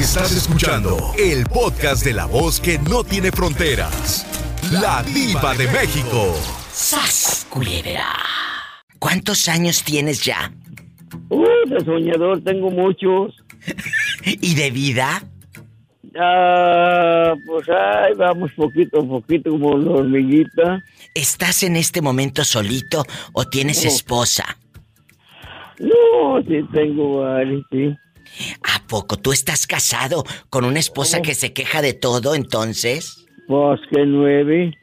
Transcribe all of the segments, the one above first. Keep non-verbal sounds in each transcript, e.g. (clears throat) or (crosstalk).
Estás escuchando el podcast de la voz que no tiene fronteras. La diva de México. ¡Sas, culebra! ¿Cuántos años tienes ya? Uy, de soñador tengo muchos. (laughs) ¿Y de vida? Ah, pues ahí vamos poquito a poquito como la hormiguita. ¿Estás en este momento solito o tienes No. esposa? No, sí tengo varios, sí. ¿A poco tú estás casado con una esposa No. que se queja de todo entonces? Pues que nueve.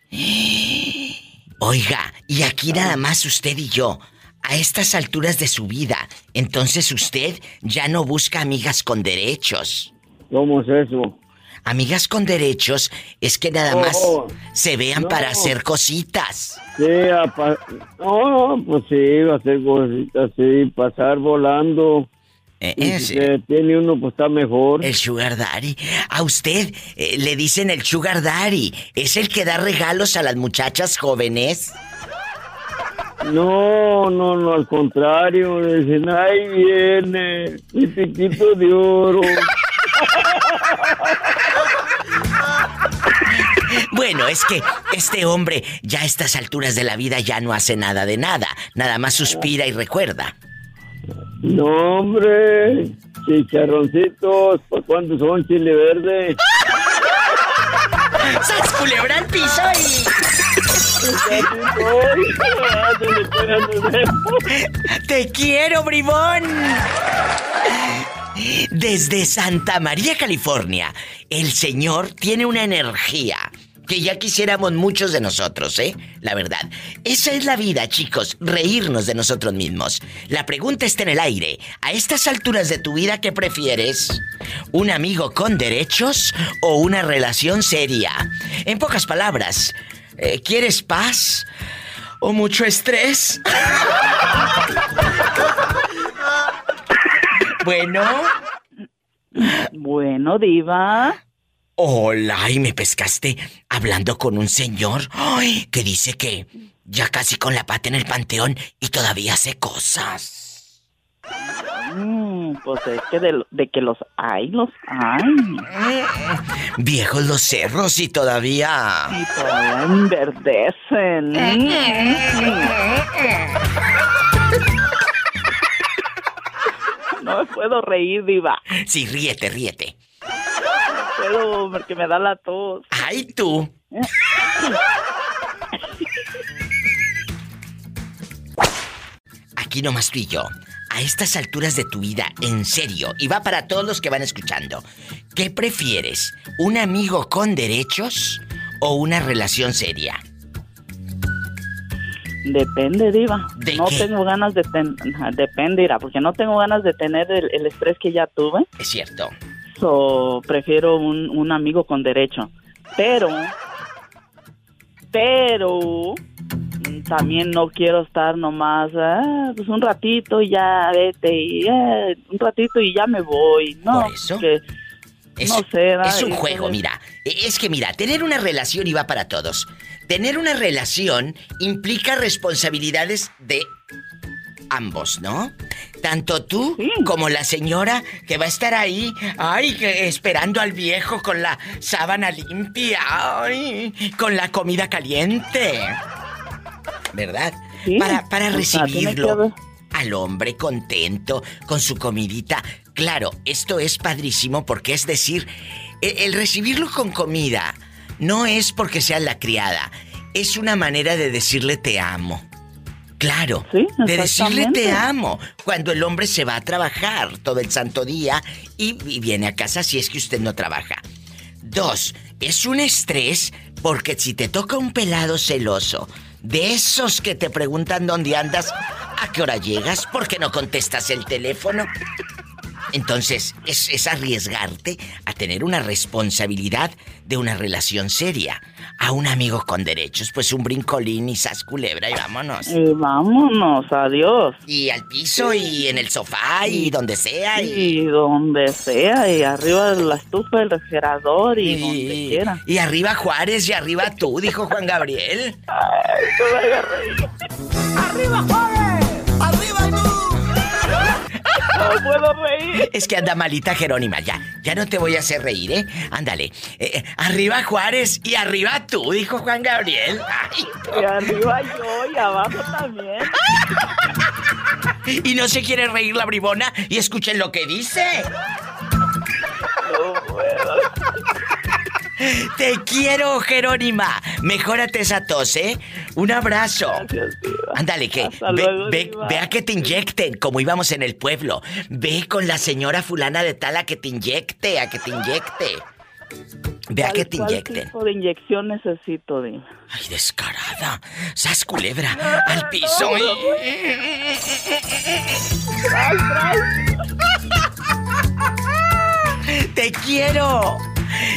Oiga, y aquí nada más usted y yo, a estas alturas de su vida, entonces usted ya no busca amigas con derechos. ¿Cómo es eso? Amigas con derechos es que nada más Oh, se vean no. para hacer cositas. Sí, apa- no, pues sí, a hacer cositas, sí, pasar volando. Eh, Y si tiene uno, pues está mejor. El Sugar Daddy. A usted eh, le dicen el Sugar Daddy. ¿Es el que da regalos a las muchachas jóvenes? No, no, no, al contrario, dicen, ahí viene, mi piquito de oro. (laughs) Bueno, es que este hombre ya a estas alturas de la vida ya no hace nada de nada. Nada más suspira y recuerda. No, hombre, chicharroncitos, ¿por cuántos son chile verde? (laughs) ¡Sas culebra al piso y... ¡Te quiero, bribón! Desde Santa María, California, el señor tiene una energía que ya quisiéramos muchos de nosotros, ¿eh? La verdad. Esa es la vida, chicos, reírnos de nosotros mismos. La pregunta está en el aire. A estas alturas de tu vida, ¿qué prefieres? ¿Un amigo con derechos o una relación seria? En pocas palabras, eh, ¿quieres paz o mucho estrés? (laughs) bueno. Bueno, diva. Hola, y me pescaste hablando con un señor ay, que dice que ya casi con la pata en el panteón y todavía hace cosas. Mm, pues es que de, de que los hay, los hay. Viejos los cerros y todavía... Y todavía enverdecen. (laughs) No me puedo reír, diva. Sí, ríete, ríete. Puedo porque me da la tos. Ay, tú. Aquí nomás tú y yo. A estas alturas de tu vida, en serio, y va para todos los que van escuchando. ¿Qué prefieres? ¿Un amigo con derechos o una relación seria? Depende, diva. ¿De no qué? tengo ganas de tener... Depende, Ira, porque no tengo ganas de tener el, el estrés que ya tuve. Es cierto. So, prefiero un, un amigo con derecho. Pero, pero, también no quiero estar nomás, ah, pues un ratito y ya vete, y eh, un ratito y ya me voy. No, Por eso. que Es, no sé, es un juego, mira. E- Es que mira, tener una relación y va para todos. Tener una relación implica responsabilidades de ambos, ¿no? Tanto tú Sí. como la señora que va a estar ahí, ay, que esperando al viejo con la sábana limpia, ay, con la comida caliente. ¿Verdad? Sí. Para, para que recibirlo al hombre contento con su comidita. Claro, esto es padrísimo porque es decir, e- el recibirlo con comida no es porque sea la criada, es una manera de decirle te amo. Claro, Sí, de decirle te amo cuando el hombre se va a trabajar todo el santo día y, y viene a casa si es que usted no trabaja. Dos, es un estrés porque si te toca un pelado celoso, de esos que te preguntan dónde andas, a qué hora llegas, por qué no contestas el teléfono. Entonces, es, es arriesgarte a tener una responsabilidad de una relación seria. A un amigo con derechos, pues un brincolín y sas culebra y vámonos. Y vámonos, adiós. Y al piso y en el sofá y donde sea. Y, Y donde sea, y arriba de la estufa del refrigerador y, donde quiera. y arriba Juárez y arriba tú, dijo Juan Gabriel. Ay, me. ¡Arriba, Juárez! ¡Arriba tú! No puedo reír. Es que anda malita Jerónima, ya. Ya no te voy a hacer reír, ¿eh? Ándale. Eh, eh, arriba Juárez y arriba tú, dijo Juan Gabriel. Ay, Y arriba yo y abajo también. y no se quiere reír la bribona y escuchen lo que dice. No puedo. (laughs) Te quiero, Jerónima. Mejórate esa tos, ¿eh? Un abrazo. Gracias, Diva. Ándale, que ve, luego, ve- Diva. ve a que te inyecten, como íbamos en el pueblo. Ve con la señora fulana de tal a que te inyecte, a que te inyecte. Ve a ¿Cuál- que te inyecten. tipo de inyección necesito, Diva? Ay, descarada. Sas culebra al piso. ¡Tras, tras! ¡Te quiero!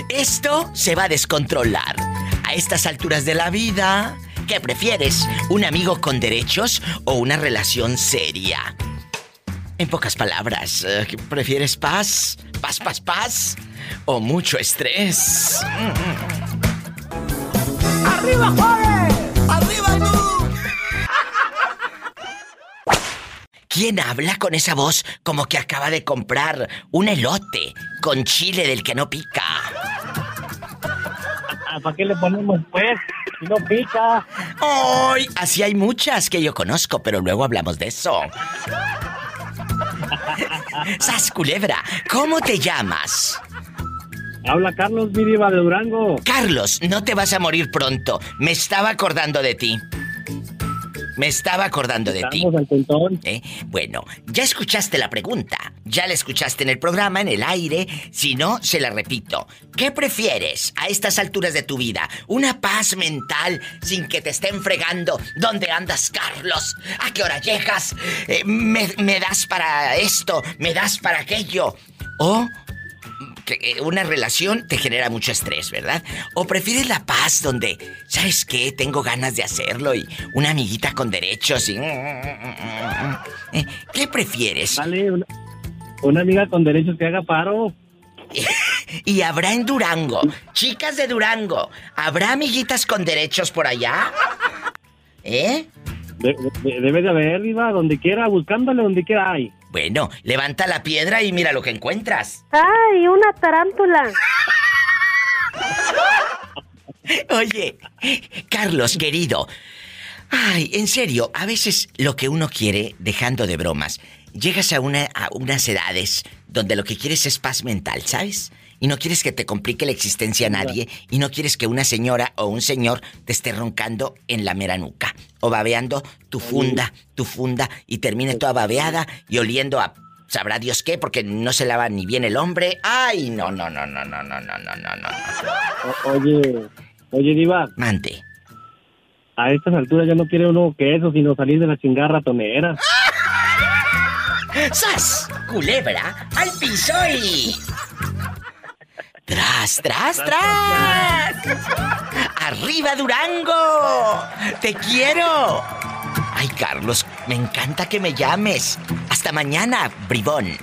Esto se va a descontrolar. A estas alturas de la vida, ¿qué prefieres? ¿Un amigo con derechos o una relación seria? En pocas palabras, eh, ¿prefieres paz? ¿Paz, paz, paz? ¿O mucho estrés? ¡Arriba, Juárez! ¡Arriba tú! ¿Quién habla con esa voz como que acaba de comprar un elote con chile del que no pica? ¿Para qué le ponemos pues? Si no pica. ¡Ay! Así hay muchas que yo conozco, pero luego hablamos de eso. (laughs) Sas Culebra, ¿cómo te llamas? Habla Carlos Vidiva de Durango. Carlos, no te vas a morir pronto. Me estaba acordando de ti. Me estaba acordando de ti. ¿Eh? Bueno, ya escuchaste la pregunta, ya la escuchaste en el programa, en el aire, si no, se la repito. ¿Qué prefieres a estas alturas de tu vida? ¿Una paz mental sin que te estén fregando? ¿Dónde andas, Carlos? ¿A qué hora llegas? Eh, me, me das para esto? ¿Me das para aquello? ¿O que eh, una relación te genera mucho estrés, ¿verdad? ¿O prefieres la paz donde, ¿sabes qué? Tengo ganas de hacerlo y una amiguita con derechos y... Eh, ¿Qué prefieres? Vale, una, una amiga con derechos que haga paro. (laughs) Y habrá en Durango, chicas de Durango, ¿habrá amiguitas con derechos por allá? ¿Eh? De- de- debe de haber, Diva, donde quiera, buscándole donde quiera hay. Bueno, levanta la piedra y mira lo que encuentras. ¡Ay, una tarántula! (laughs) Oye, Carlos, querido. Ay, en serio, a veces lo que uno quiere, dejando de bromas, llegas a, una, a unas edades donde lo que quieres es paz mental, ¿sabes? Y no quieres que te complique la existencia a nadie y no quieres que una señora o un señor te esté roncando en la mera nuca o babeando tu funda, tu funda y termine toda babeada y oliendo a sabrá Dios qué porque no se lava ni bien el hombre. Ay, no, no, no, no, no, no, no, no, no, no. O- oye, oye, Diva, Mante. a estas alturas ya no quiere uno que eso, sino salir de la chingada ratonera. ¡Sas! Culebra al piso y. ¡Tras, tras, tras! ¡Arriba Durango! ¡Te quiero! Ay, Carlos, me encanta que me llames. Hasta mañana, bribón.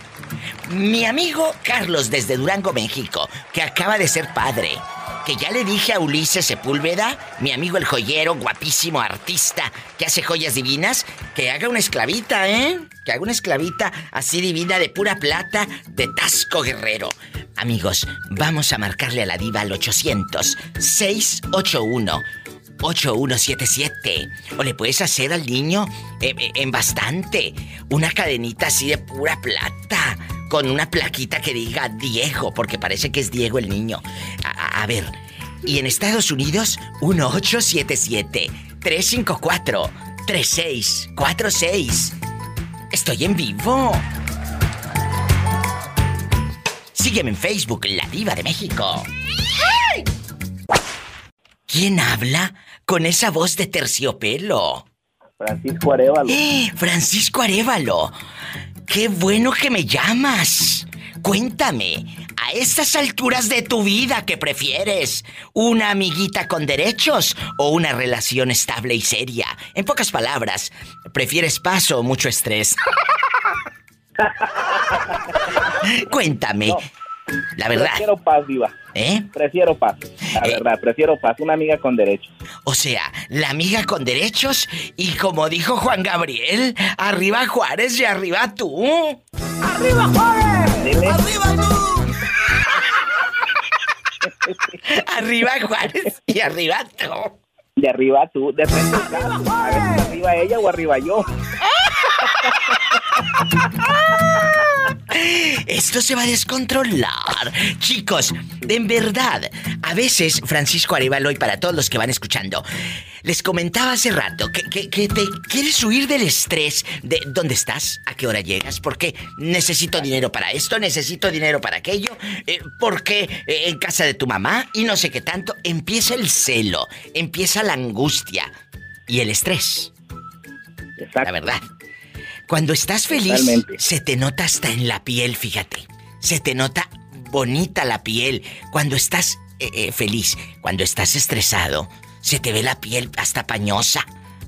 Mi amigo Carlos desde Durango, México, que acaba de ser padre. Que ya le dije a Ulises Sepúlveda, mi amigo el joyero, guapísimo artista, que hace joyas divinas, que haga una esclavita, ¿eh? Que haga una esclavita así divina de pura plata de Tasco Guerrero. Amigos, vamos a marcarle a la diva al 800 681 8177. O le puedes hacer al niño eh, eh, en bastante. Una cadenita así de pura plata. Con una plaquita que diga Diego, porque parece que es Diego el niño. A, a- a ver. Y en Estados Unidos, 1877-354-3646. Estoy en vivo. Sígueme en Facebook, La Diva de México. ¿Quién habla con esa voz de terciopelo? Francisco Arevalo. ¡Eh! Francisco Arevalo. ¡Qué bueno que me llamas! Cuéntame, a estas alturas de tu vida, ¿qué prefieres? ¿Una amiguita con derechos o una relación estable y seria? En pocas palabras, ¿prefieres paz o mucho estrés? (laughs) Cuéntame. La verdad, Prefiero paz, Diva. ¿eh? Prefiero paz. La Eh. verdad, prefiero paz. Una amiga con derechos. O sea, la amiga con derechos y como dijo Juan Gabriel, arriba Juárez y arriba tú. ¡Arriba, Juárez! ¡Arriba tú! (laughs) Arriba Juárez y arriba tú. De arriba tú, de frente al caso. A ver si arriba ella o arriba yo. (laughs) Esto se va a descontrolar. Chicos, en verdad, a veces, Francisco Arevalo, y para todos los que van escuchando, les comentaba hace rato que, que- que te quieres huir del estrés de dónde estás, a qué hora llegas, porque necesito dinero para esto, necesito dinero para aquello, eh, porque eh, en casa de tu mamá y no sé qué tanto. Empieza el celo, empieza la angustia y el estrés, la verdad. Cuando estás feliz, Totalmente. se te nota hasta en la piel, fíjate. Se te nota bonita la piel cuando estás eh, eh, feliz. Cuando estás estresado, se te ve la piel hasta pañosa.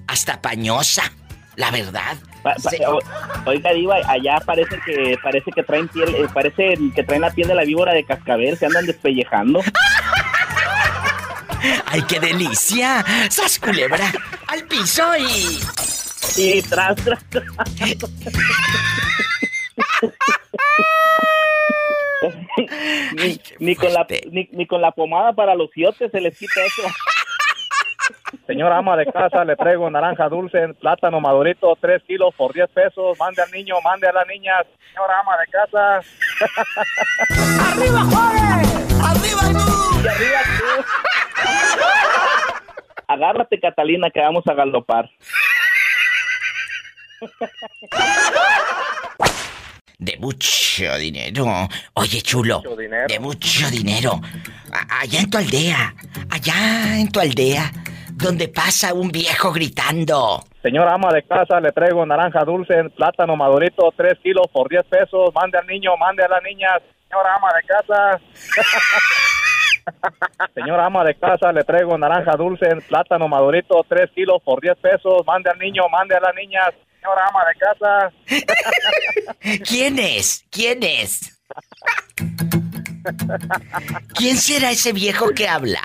Hasta pañosa. La verdad. Pa- pa- Se- o- oiga, Diva, allá parece que parece que traen piel, eh, parece que traen la piel de la víbora de cascabel, se andan despellejando. (laughs) ¡Ay, qué delicia! ¡Sas culebra! ¡Al piso y. Y tras, tras, tras. ni, con la, ni, ni con la pomada para los iotes se les quita eso. Señora ama de casa, le traigo naranja dulce, plátano madurito, 3 kilos por 10 pesos. Mande al niño, mande a la niña. Señora ama de casa. ¡Arriba, Juárez! ¡Arriba tú! Y arriba tú. Agárrate, Catalina, que vamos a galopar. De mucho dinero. Oye, chulo. Mucho dinero. De mucho dinero. A- allá en tu aldea. Allá en tu aldea. Donde pasa un viejo gritando. Señora ama de casa, le traigo naranja dulce, plátano madurito, 3 kilos por 10 pesos. Mande al niño, mande a la niña. Señora ama de casa. (laughs) Señora ama de casa, le traigo naranja dulce, plátano madurito, 3 kilos por 10 pesos. Mande al niño, mande a la niña. Señora ama de casa. (laughs) ¿Quién es? ¿Quién es? ¿Quién será ese viejo que habla?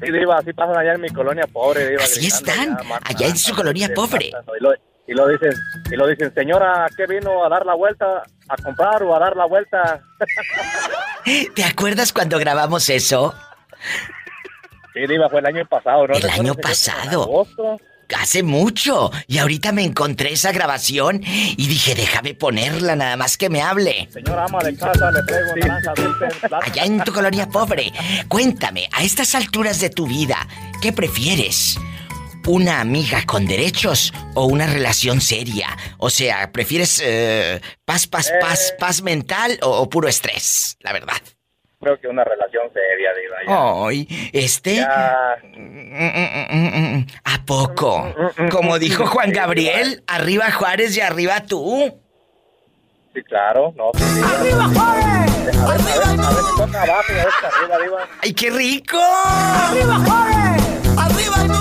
Sí, Diva, así pasan allá en mi colonia pobre, Diva. Así están, allá, en su colonia pobre. Y lo, y lo dicen, y lo dicen, señora, ¿qué vino a dar la vuelta? ¿A comprar o a dar la vuelta? (laughs) ¿Te acuerdas cuando grabamos eso? Sí, Diva, fue el año pasado, ¿no? El ¿Recuerdas año en pasado. agosto? Hace mucho. Y ahorita me encontré esa grabación y dije, déjame ponerla nada más que me hable. Señora ama de casa, le traigo naranja dulce, plátano. Allá en tu colonia pobre. Cuéntame, a estas alturas de tu vida, ¿qué prefieres? ¿Una amiga con derechos o una relación seria? O sea, ¿prefieres eh, paz, paz, paz, Eh. paz mental o, o puro estrés? La verdad. Creo que una relación seria, Diva. ya. Ay, este... Ya. ¿A poco? Como dijo Juan Gabriel, arriba Juárez y arriba tú. Sí, claro, no, sí. ¡Arriba, Juárez! A a ¡Arriba a toca abajo a veces arriba, Diva. ¡Ay, qué rico! ¡Arriba, Juárez! ¡Arriba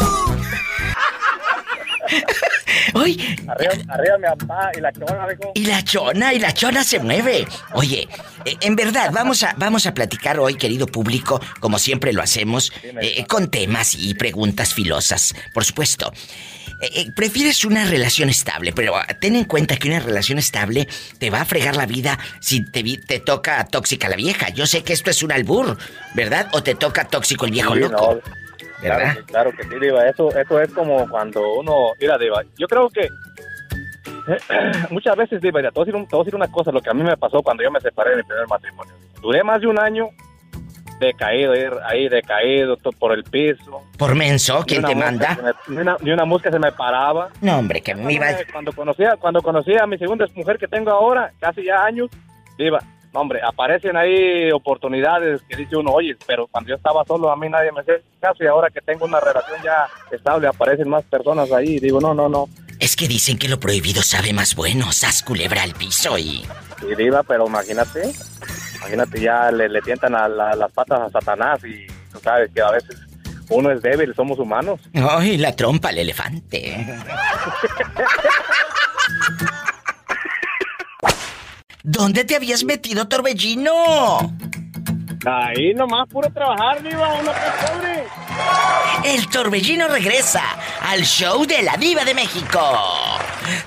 ¡Ay! Arriba, arriba mi papá y la chona. Y la chona, y la chona se mueve. Oye, eh, en verdad, vamos a, vamos a platicar hoy, querido público, como siempre lo hacemos, eh, con temas y preguntas filosas, por supuesto. Eh, eh, prefieres una relación estable, pero ah, ten en cuenta que una relación estable te va a fregar la vida si te, te toca tóxica la vieja. Yo sé que esto es un albur, ¿verdad? O te toca tóxico el viejo Sí, loco. no, ¿Verdad? Claro, que- claro que sí, Diva. Eso, eso es como cuando uno. Mira, Diva, yo creo que. (clears throat) Muchas veces, Diva, mira, te voy, a decir un- te voy a decir una cosa, lo que a mí me pasó cuando yo me separé de mi primer matrimonio. Duré más de un año decaído, ahí, ahí decaído, to- por el piso. Por menso, ¿quién te manda? Ni una, ni una mosca se me paraba. No, hombre, que me iba... Cuando conocí, a- cuando conocí a mi segunda mujer que tengo ahora, casi ya años, Diva, no, hombre, aparecen ahí oportunidades que dice uno, oye, pero cuando yo estaba solo a mí nadie me hacía caso y ahora que tengo una relación ya estable aparecen más personas ahí y digo, no, no, no. Es que dicen que lo prohibido sabe más bueno. Sas culebra al piso y... Y Diva, pero imagínate, imagínate ya le, le tientan a la- las patas a Satanás y tú sabes que a veces uno es débil, somos humanos. ¡Ay, la trompa al elefante! (laughs) ¿Dónde te habías metido, Torbellino? Ahí nomás puro trabajar, Diva, uno pobre. El Torbellino regresa al show de la Diva de México.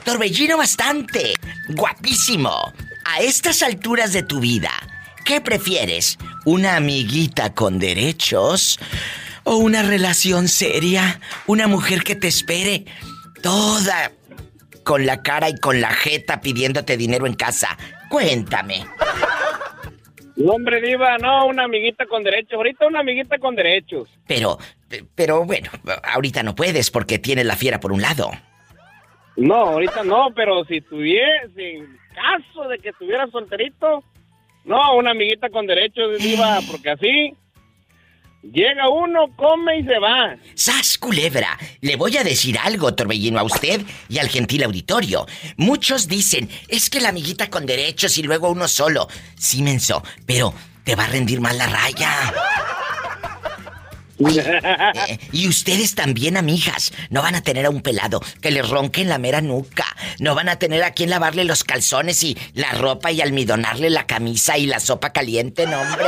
Torbellino bastante. guapísimo. A estas alturas de tu vida, ¿qué prefieres? ¿Una amiguita con derechos? ¿O una relación seria? ¿Una mujer que te espere toda con la cara y con la jeta pidiéndote dinero en casa? Cuéntame. No, hombre, Diva, no, una amiguita con derechos. Ahorita una amiguita con derechos. Pero, pero bueno, ahorita no puedes porque tienes la fiera por un lado. No, ahorita no, pero si tuviese, en caso de que estuviera solterito, no, una amiguita con derechos, Diva, porque así llega uno, come y se va. ¡Sas, culebra! Le voy a decir algo, Torbellino, a usted y al gentil auditorio. Muchos dicen, es que la amiguita con derechos y luego uno solo. Sí, menso, pero te va a rendir mal la raya. (laughs) Eh, y ustedes también, amigas, no van a tener a un pelado que les ronque en la mera nuca. No van a tener a quien lavarle los calzones y la ropa y almidonarle la camisa y la sopa caliente, no, hombre.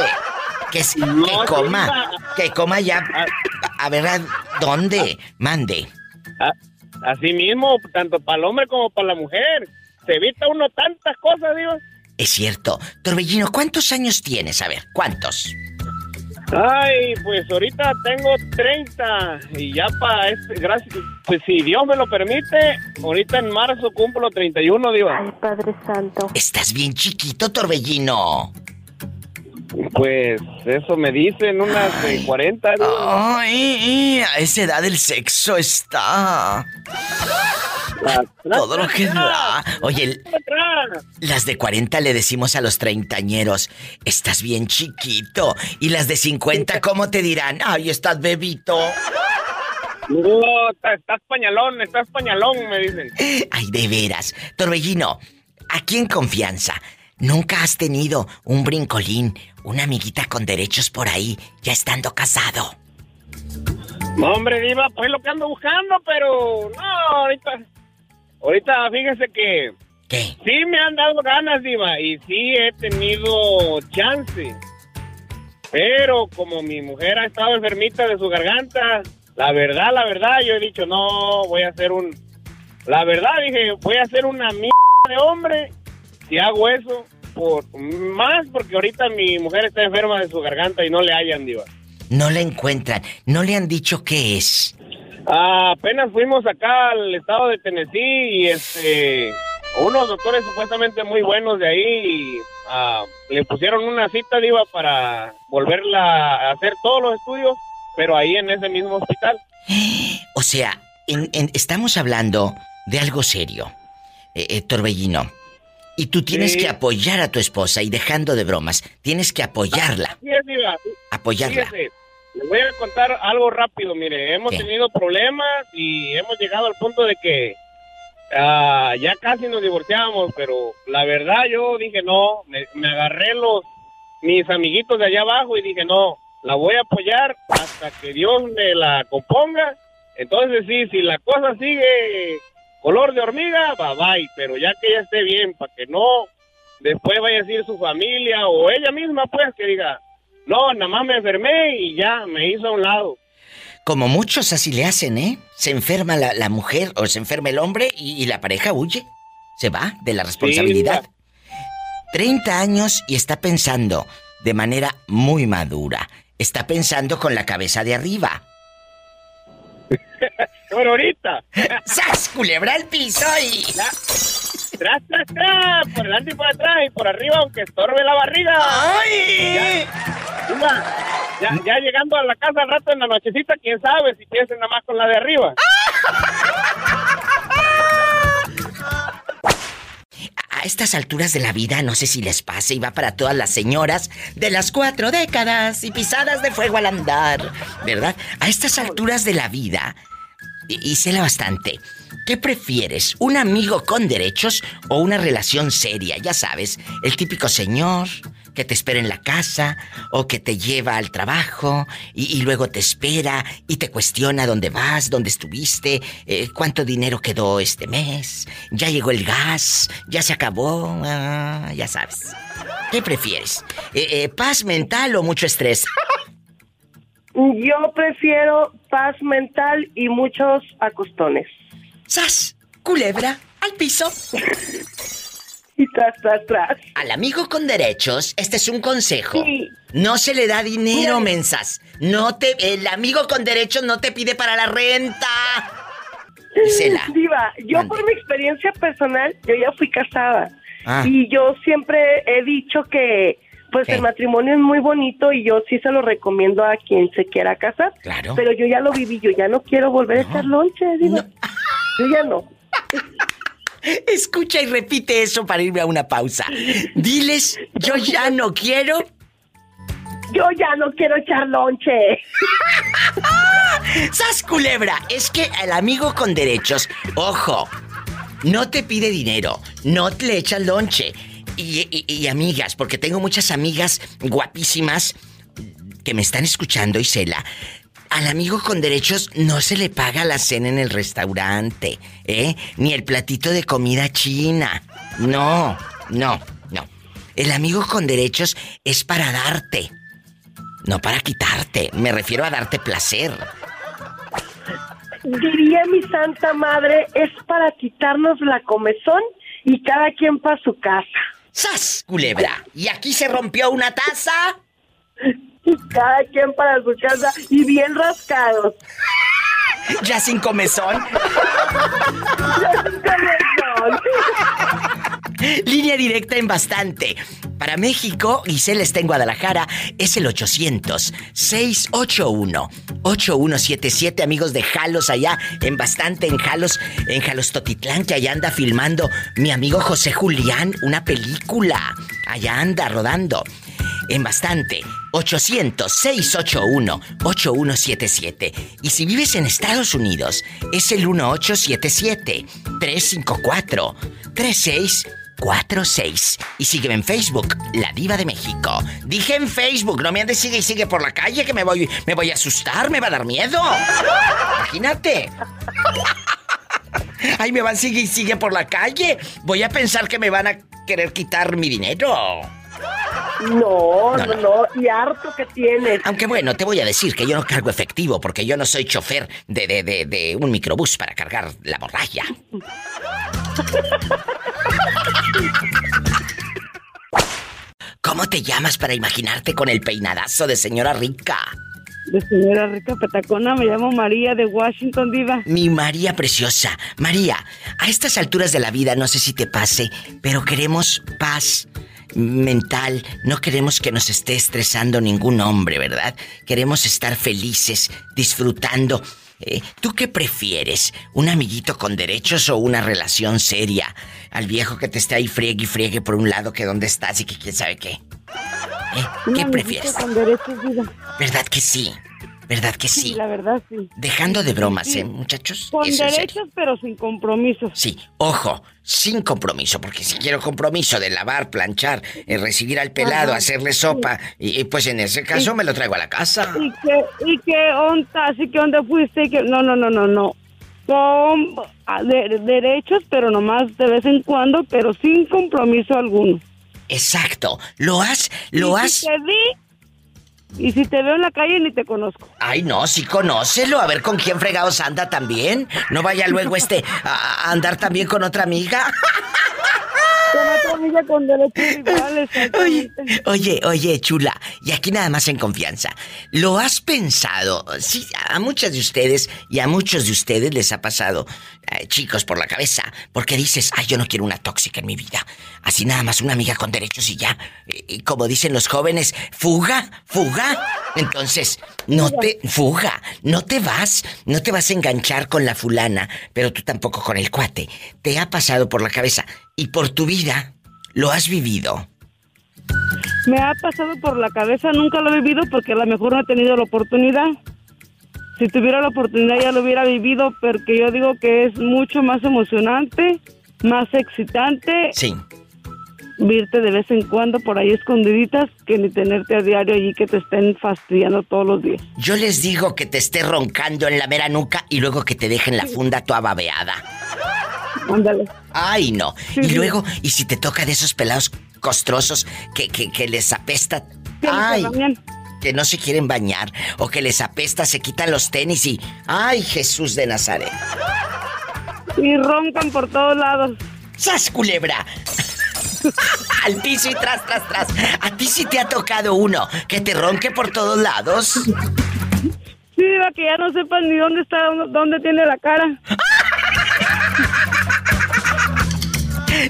Que, s- No, que coma, que coma ya. A ver, ¿a ¿dónde? Mande. Ah, Así mismo, tanto para el hombre como para la mujer. Se evita uno tantas cosas, Diva. Es cierto. Torbellino, ¿cuántos años tienes? A ver, ¿cuántos? Ay, pues ahorita tengo 30 y ya para este, gracias, pues si Dios me lo permite, ahorita en marzo cumplo 31, Diva. Ay, Padre Santo. Estás bien chiquito, Torbellino. Pues eso me dicen unas de 40, Diva. Ay, a esa edad el sexo está. Todo lo que da. Oye, el- las de 40 le decimos a los treintañeros, estás bien chiquito. Y las de 50, ¿cómo te dirán? Ay, estás bebito. No, está- estás pañalón, estás pañalón, me dicen. Ay, de veras. Torbellino, aquí en confianza, ¿nunca has tenido un brincolín, una amiguita con derechos por ahí, ya estando casado? No, hombre, Diva, pues lo que ando buscando, pero no, ahorita, ahorita fíjese que ¿Qué? sí me han dado ganas, Diva, y sí he tenido chance. Pero como mi mujer ha estado enfermita de su garganta, la verdad, la verdad, yo he dicho, no, voy a hacer un... La verdad, dije, voy a hacer una mierda de hombre si hago eso. Por, más porque ahorita mi mujer está enferma de su garganta y no le hallan, Diva. No la encuentran, no le han dicho qué es. Ah, apenas fuimos acá al estado de Tennessee y este unos doctores supuestamente muy buenos de ahí ah, le pusieron una cita diva para volverla a hacer todos los estudios, pero ahí en ese mismo hospital. (gasps) O sea, en- en- estamos hablando de algo serio, eh, eh, Torbellino. Y tú tienes Sí. que apoyar a tu esposa y dejando de bromas, tienes que apoyarla, es, diva. apoyarla. Fíjese, le voy a contar algo rápido. Mire, hemos ¿Qué? tenido problemas y hemos llegado al punto de que ah, ya casi nos divorciamos, pero la verdad yo dije no, me, me agarré los mis amiguitos de allá abajo y dije no, la voy a apoyar hasta que Dios me la componga. Entonces sí, si la cosa sigue color de hormiga, bye bye, pero ya que ella esté bien, para que no después vaya a decir su familia o ella misma pues que diga, no, nada más me enfermé y ya me hizo a un lado. Como muchos así le hacen, ¿eh? Se enferma la, la mujer o se enferma el hombre y, y la pareja huye. Se va de la responsabilidad. 30 años y está pensando de manera muy madura. Está pensando con la cabeza de arriba. (laughs) Pero ahorita, (laughs) ¡Sas! Culebra al piso y... tras, tras, tras, por delante y por atrás y por arriba, aunque estorbe la barriga. ¡Ay! Ya, ya llegando a la casa al rato en la nochecita, quién sabe si piensa nada más con la de arriba. A estas alturas de la vida, no sé si les pase y va para todas las señoras de las cuatro décadas y pisadas de fuego al andar, ¿verdad? A estas alturas de la vida, séla bastante, ¿qué prefieres? ¿Un amigo con derechos o una relación seria? Ya sabes, el típico señor que te espera en la casa o que te lleva al trabajo y, y luego te espera y te cuestiona dónde vas, dónde estuviste, eh, cuánto dinero quedó este mes, ya llegó el gas, ya se acabó, ah, ya sabes. ¿Qué prefieres? Eh, eh, ¿Paz mental o mucho estrés? (laughs) Yo prefiero paz mental y muchos acostones. ¡Sas! Culebra al piso. (laughs) y tras, tras, tras. Al amigo con derechos, este es un consejo. Sí. No se le da dinero, mensas. No te, el amigo con derechos no te pide para la renta. Gisela. Diva, yo por mi experiencia personal, yo ya fui casada. Ah. Y yo siempre he dicho que pues el matrimonio es muy bonito y yo sí se lo recomiendo a quien se quiera casar. Claro. Pero yo ya lo viví, yo ya no quiero volver a echar lonche, Diva. Yo ya no. Escucha y repite eso para irme a una pausa. Diles, yo ya no quiero. Yo ya no quiero echar lonche. (laughs) ¡Sas culebra! Es que el amigo con derechos, ojo, no te pide dinero, no te le echa lonche. Y, amigas, porque tengo muchas amigas guapísimas que me están escuchando, Isela. Al amigo con derechos no se le paga la cena en el restaurante, ¿eh? Ni el platito de comida china. No, no, no. El amigo con derechos es para darte, no para quitarte. Me refiero a darte placer. Diría mi santa madre, es para quitarnos la comezón y cada quien para su casa. ¡Sas, culebra! ¿Y aquí se rompió una taza? Cada quien para su casa y bien rascados. Ya sin comezón. Comezón. (laughs) Línea directa en bastante. Para México, Gisela está en Guadalajara, es el 800-681-8177. Amigos de Jalos allá, en bastante, en Jalos, en Jalos Totitlán, que allá anda filmando mi amigo José Julián una película. Allá anda rodando. En bastante, 800-681-8177. Y si vives en Estados Unidos, es el 1877-354-3646. Y sígueme en Facebook, La Diva de México. Dije en Facebook, no me andes sigue y sigue por la calle que me voy, me voy a asustar, me va a dar miedo. Imagínate. (laughs) Ay, me van sigue y sigue por la calle. Voy a pensar que me van a querer quitar mi dinero. No, No, no, no, y harto que tienes. Aunque bueno, te voy a decir que yo no cargo efectivo porque yo no soy chofer de, de, de, de un microbús para cargar la borralla. (laughs) ¿Cómo te llamas para imaginarte con el peinadazo de señora rica? De señora rica petacona, me llamo María de Washington, Diva. Mi María preciosa. María, a estas alturas de la vida no sé si te pase, pero queremos paz mental, no queremos que nos esté estresando ningún hombre, ¿verdad? Queremos estar felices, disfrutando. Eh, ¿Tú qué prefieres? ¿Un amiguito con derechos o una relación seria? Al viejo que te esté ahí friegue y friegue por un lado que dónde estás y que quién sabe qué. ¿Eh? ¿Qué prefieres? Con derechos, Diva. ¿Verdad que sí? ¿Verdad que sí? La verdad, sí. Dejando de bromas, Sí. ¿eh, muchachos? Con derechos, pero sin compromisos. Sí, ojo, sin compromiso, porque si quiero compromiso de lavar, planchar, eh, recibir al pelado, Ajá. hacerle sopa, y, y pues en ese caso me lo traigo a la casa. ¿Y qué, y qué onda? Así que dónde fuiste? Y que- No, no, no, no, no. Con ah, de- derechos, pero nomás de vez en cuando, pero sin compromiso alguno. Exacto, lo has, lo has... Te vi, y si te veo en la calle ni te conozco. Ay, no, sí conócelo, a ver con quién fregados anda también. No vaya luego este a a andar también con otra amiga. Con otra amiga con derechos iguales. (laughs) Oye, oye, oye, chula, y aquí nada más en confianza. ¿Lo has pensado? Sí, a muchas de ustedes y a muchos de ustedes les ha pasado, eh, chicos, por la cabeza, porque dices, ay, yo no quiero una tóxica en mi vida. Así nada más una amiga con derechos y ya. Y, y como dicen los jóvenes, fuga, fuga. Entonces, no te, fuga, no te vas, no te vas a enganchar con la fulana, pero tú tampoco con el cuate. Te ha pasado por la cabeza y por tu vida lo has vivido. Me ha pasado por la cabeza, nunca lo he vivido porque a lo mejor no he tenido la oportunidad. Si tuviera la oportunidad ya lo hubiera vivido porque yo digo que es mucho más emocionante, más excitante Sí. Verte de vez en cuando por ahí escondiditas que ni tenerte a diario allí que te estén fastidiando todos los días. Yo les digo que te esté roncando en la mera nuca y luego que te dejen la funda toda babeada. Ándale. Ay, no. Sí, Y sí. luego, y si te toca de esos pelados costrosos que, que, que les apesta. Se Ay, que no se quieren bañar. O que les apesta, se quitan los tenis y. ¡Ay, Jesús de Nazaret! Y roncan por todos lados. ¡Sas, culebra! (laughs) Al piso y tras, tras, tras. ¿A ti sí te ha tocado uno que te ronque por todos lados? Sí, Diva, que ya no sepan ni dónde está, dónde tiene la cara. (laughs)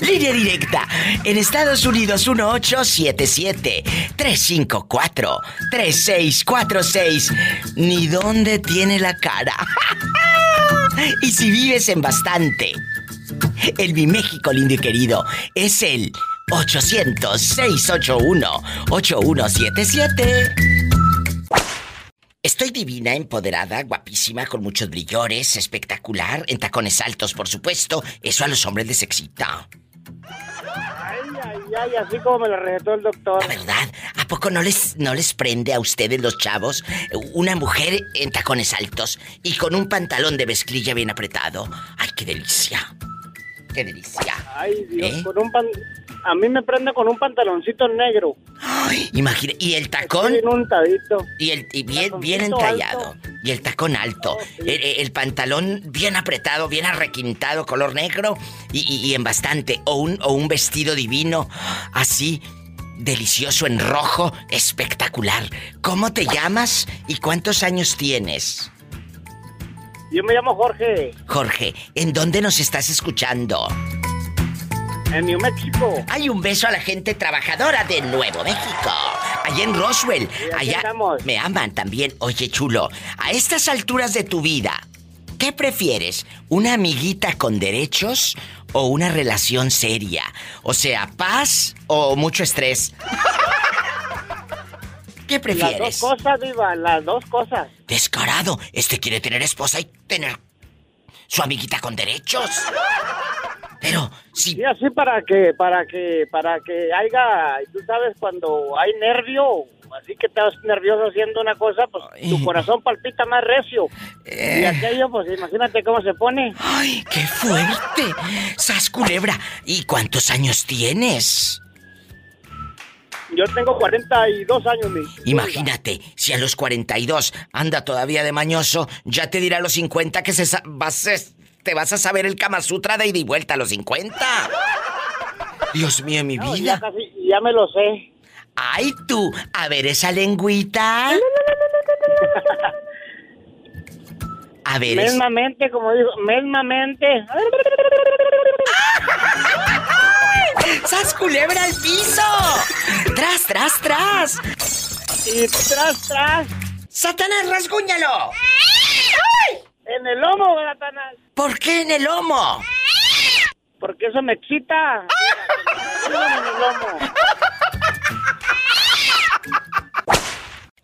Línea directa. En Estados Unidos 1877-354-3646. Ni dónde tiene la cara. (laughs) y si vives en bastante. El Mi México lindo y querido es el 800-681-8177. Estoy divina, empoderada, guapísima, con muchos brillores, espectacular, en tacones altos, por supuesto. Eso a los hombres les excita. Ay, ay, ay, así como me lo recetó el doctor. La verdad, ¿a poco no les, no les prende a ustedes los chavos una mujer en tacones altos y con un pantalón de mezclilla bien apretado? ¡Ay, qué delicia! ¡Qué delicia! Ay, Dios, ¿Eh? con un pan... A mí me prende con un pantaloncito negro. Ay, imagina, y el tacón Bien untadito. y el y bien bien entallado alto. y el tacón alto, el, el pantalón bien apretado, bien arrequintado, color negro y, y- y en bastante o un o un vestido divino así delicioso en rojo, espectacular. ¿Cómo te llamas y cuántos años tienes? Yo me llamo Jorge, Jorge, ¿en dónde nos estás escuchando? En New México. Hay un beso a la gente trabajadora de Nuevo México. Allá en Roswell. Allá estamos. me aman también. Oye, chulo, a estas alturas de tu vida, ¿qué prefieres? ¿Una amiguita con derechos o una relación seria? O sea, paz o mucho estrés. (laughs) ¿Qué Las prefieres? dos cosas, Diva, las dos cosas. Descarado. Este quiere tener esposa y tener su amiguita con derechos. Pero si Sí, así para que, para que, para que haya, tú sabes, cuando hay nervio, así que estás nervioso haciendo una cosa, pues tu corazón palpita más recio. Y aquello, pues imagínate cómo se pone. ¡Ay, qué fuerte! ¡Sas culebra! ¿Y cuántos años tienes? Yo tengo 42 años, mi. Imagínate, si a los 42 anda todavía de mañoso, ya te dirá a los 50 que se vas a- te vas a saber el Kama Sutra de ida y vuelta a los 50. Dios mío, mi No, ya vida. casi, ya me lo sé. ¡Ay, tú! A ver esa lengüita. A ver, es- Mesmamente, como digo, mesmamente. ¡Sas culebra al piso! ¡Tras, tras, tras! Y tras, tras. ¡Satanás, rasguñalo! En el lomo, Satanás. ¿Por qué en el lomo? Porque eso me excita. (laughs) En el lomo.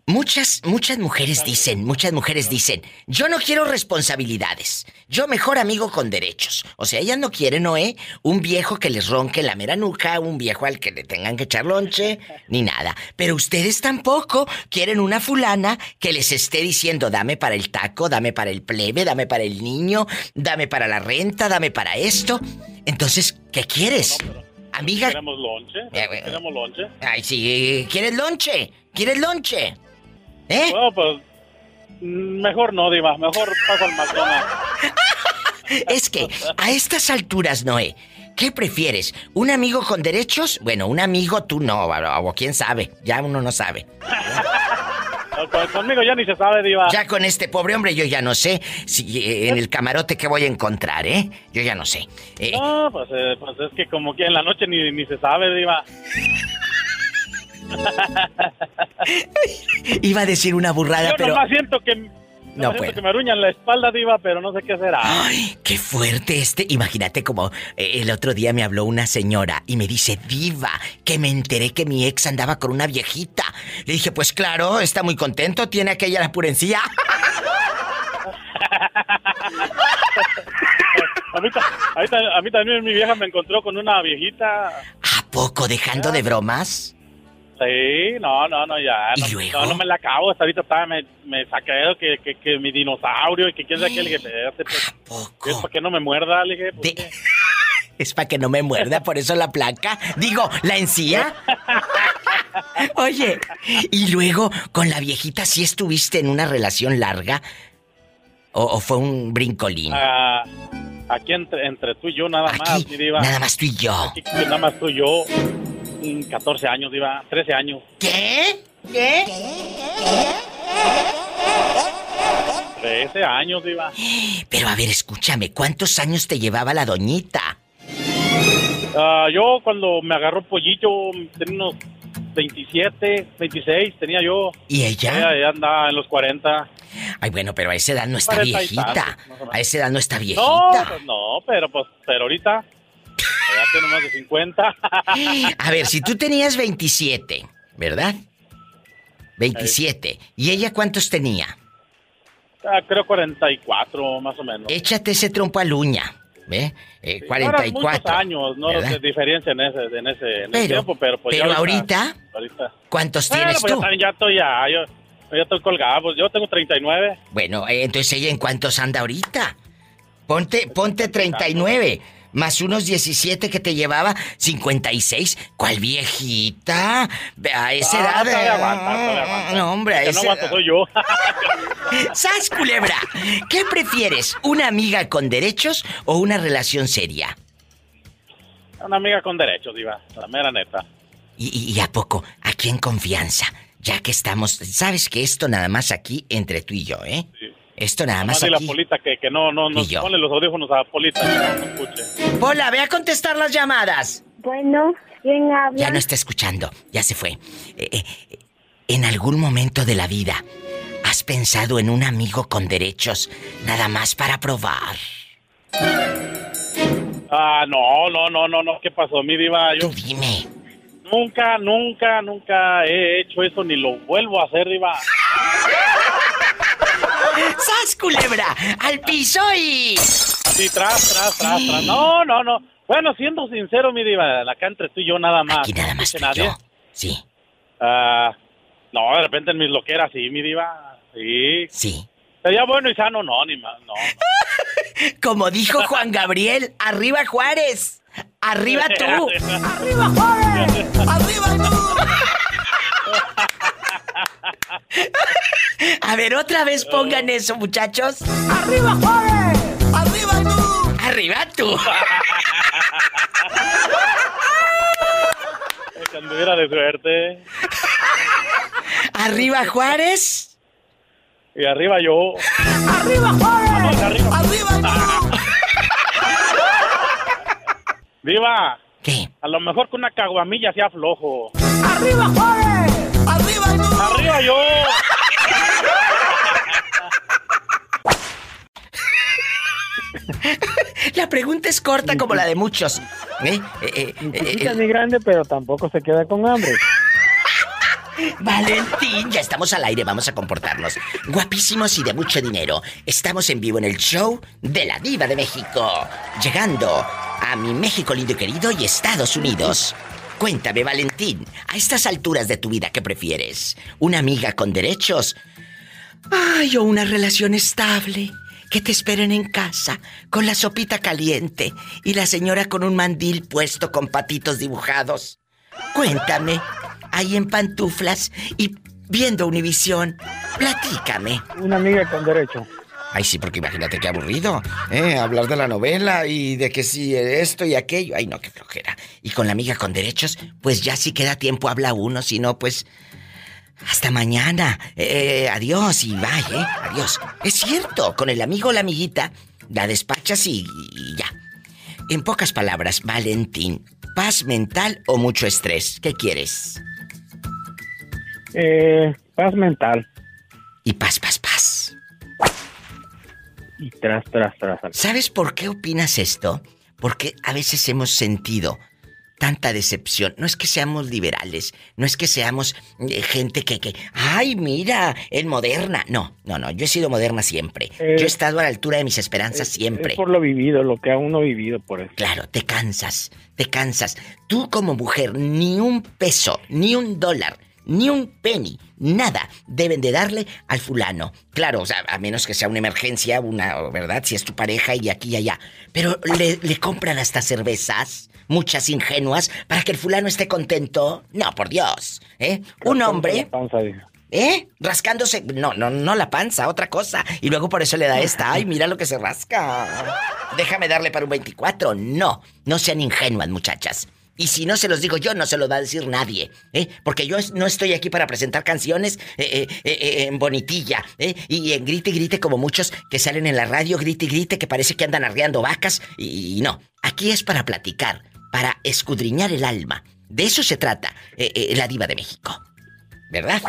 Muchas, muchas mujeres dicen, muchas mujeres dicen, yo no quiero responsabilidades, yo mejor amigo con derechos. O sea, ellas no quieren, Noé, un viejo que les ronque la mera nuca, un viejo al que le tengan que echar lonche, ni nada. Pero ustedes tampoco quieren una fulana que les esté diciendo, dame para el taco, dame para el plebe, dame para el niño, dame para la renta, dame para esto. Entonces, ¿qué quieres? Amiga, ¿Queremos lonche? Eh, eh, ¿Queremos lonche? ay, sí, ¿quieres lonche? ¿Quieres lonche? ¿Eh? Bueno, pues... Mejor no, Diva. Mejor paso al McDonald's. (laughs) Es que a estas alturas, Noé, ¿qué prefieres? ¿Un amigo con derechos? Bueno, un amigo tú no, o o quién sabe, ya uno no sabe. (laughs) Con- Conmigo ya ni se sabe, Diva. Ya con este pobre hombre yo ya no sé si eh, en el camarote que voy a encontrar, ¿eh? Yo ya no sé. Eh, No, pues, eh, pues es que como que en la noche ni, ni se sabe, Diva. (laughs) (laughs) iba a decir una burrada, Yo pero... nomás siento que... No No siento puedo. que me aruñan la espalda, Diva, pero no sé qué será. ¡Ay, qué fuerte este! Imagínate como eh, el otro día me habló una señora y me dice, diva, que me enteré que mi ex andaba con una viejita. Le dije, pues claro, está muy contento, tiene aquella la purencilla. (laughs) A mí, ta- a mí ta- a mí también mi vieja me encontró con una viejita. ¿A poco dejando de bromas? Sí, no, no, no, ya. ¿Y no? No, no me la acabo. Hasta ahorita estaba, me, me saqué que, que, que mi dinosaurio y que quién sabe qué. Le dije, pues, es para que no me muerda. Le dije, pues. (laughs) Es para que no me muerda, por eso la placa. Digo, la encía. (laughs) Oye, y luego con la viejita sí estuviste en una relación larga o, o fue un brincolín. Ah, Aquí entre, entre tú y yo nada más, mi diva. Nada más tú y yo. Aquí, nada más tú y yo. Mm, 14 años, diva. 13 años. ¿Qué? ¿Qué? 13 años, diva. Pero a ver, escúchame, ¿cuántos años te llevaba la doñita? Ah, yo cuando me agarró pollito tenía unos 27, 26, tenía yo. ¿Y ella? Ella ya andaba en los 40. Ay, bueno, pero a esa edad no está 40 y viejita. tantos. A esa edad no está No, viejita. pues no, pero pues, pero ahorita ya tiene más de 50. A ver, si tú tenías 27, ¿verdad? 27. ¿Y ella cuántos tenía? Ah, creo 44, más o menos. Échate ese trompo a luña. ¿Ve? Eh, eran 44. muchos años, no ¿verdad? diferencia en ese, en ese, en ese Pero- tiempo, pero pues pero ya ahorita, ahorita. ¿Cuántos Bueno, tienes pues tú? Ya, ya estoy ya, yo, yo ya estoy colgado, pues yo tengo 39. Bueno, eh, entonces ella en cuántos anda ahorita. Ponte, ponte 39. Más unos 17 que te llevaba 56. ¿Cuál viejita? A esa Ah, edad. eh, aguanta. No, hombre, a esa no aguanta edad- soy yo. (laughs) ¡Sas, culebra! ¿Qué prefieres? ¿Una amiga con derechos o una relación seria? Una amiga con derechos, diva, la mera neta. ¿Y, a poco? Aquí en confianza. Ya que estamos. Sabes que esto nada más aquí entre tú y yo, ¿eh? Esto nada más aquí. Polita que, que no, no, no, Y yo. ponle los audífonos a Polita que no, no escuche. Pola, ve a contestar las llamadas. Bueno, ¿quién habla? Ya no está escuchando, ya se fue. Eh, eh, en algún momento de la vida, ¿has pensado en un amigo con derechos nada más para probar? Ah, no, no, no, no, no, ¿qué pasó, mi diva? Yo dime. Nunca, nunca, nunca he hecho eso ni lo vuelvo a hacer, diva. (laughs) ¡Sas, culebra! ¡Al piso y...! Sí, tras, tras, tras, tras. No, no, no. Bueno, siendo sincero, mi diva, acá entre tú y yo nada más. Aquí nada más tú nadie. Sí. Ah, no, de repente en mis loqueras, sí, mi diva. Sí. Sí. Sería bueno y sano, no, ni más, no. (laughs) Como dijo Juan Gabriel, ¡arriba Juárez! ¡Arriba (laughs) tú! ¡Arriba, Juárez! ¡Arriba tú! (laughs) A ver, otra vez pongan eso, muchachos. ¡Arriba, Juárez! ¡Arriba tú! ¡Arriba tú! (laughs) Anduviera de suerte. (laughs) ¡Arriba Juárez! Y arriba yo. ¡Arriba, Juárez! ¡Arriba tú! Diva. ¿Qué? A lo mejor con una caguamilla sea flojo. ¡Arriba, Juárez! ¡Arriba tú! ¡Arriba yo! La pregunta es corta como la de muchos. ¿eh? Eh, eh, Ni eh, chiquita ni grande, pero tampoco se queda con hambre. Valentín, ya estamos al aire, vamos a comportarnos. Guapísimos y de mucho dinero. Estamos en vivo en el show de la Diva de México. Llegando a mi México lindo y querido y Estados Unidos. Cuéntame, Valentín, a estas alturas de tu vida, ¿qué prefieres? ¿Una amiga con derechos? Ay, o una relación estable. Que te esperen en casa, con la sopita caliente y la señora con un mandil puesto con patitos dibujados. Cuéntame, ahí en pantuflas y viendo Univisión. Platícame. Una amiga con derecho. Ay, sí, porque imagínate qué aburrido, ¿eh? Hablar de la novela y de que si esto y aquello. Ay, no, qué flojera. Y con la amiga con derechos, pues ya si queda tiempo habla uno, si no, pues. Hasta mañana. Eh, adiós y bye, ¿eh? Adiós. Es cierto, con el amigo o la amiguita, la despachas y, y ya. En pocas palabras, Valentín, ¿paz mental o mucho estrés? ¿Qué quieres? Eh, paz mental. Y paz, paz. Y tras, tras, tras. ¿Sabes por qué opinas esto? Porque a veces hemos sentido tanta decepción. No es que seamos liberales, no es que seamos eh, gente que, que, ay, mira, es moderna. No, no, no, yo he sido moderna siempre. Eh, yo he estado a la altura de mis esperanzas siempre. Es por lo vivido, lo que aún no he vivido, por eso. Claro, te cansas, te cansas. Tú como mujer, ni un peso, ni un dólar, ni un penny, nada deben de darle al fulano. Claro, o sea, a menos que sea una emergencia, una, ¿verdad? Si es tu pareja y aquí y allá. Pero le, le compran hasta cervezas, muchas ingenuas, para que el fulano esté contento. No, por Dios, ¿eh? Un hombre... ¿Eh? Rascándose. No, no, no la panza, otra cosa. Y luego por eso le da esta. Ay, mira lo que se rasca. Déjame darle para un 24. No, no sean ingenuas, muchachas. Y si no se los digo yo, no se los va a decir nadie, ¿eh? Porque yo no estoy aquí para presentar canciones eh, eh, en bonitilla. Y en grite y grite como muchos que salen en la radio, grite y grite, que parece que andan arreando vacas. Y, y no, aquí es para platicar, para escudriñar el alma. De eso se trata la diva de México. ¿Verdad?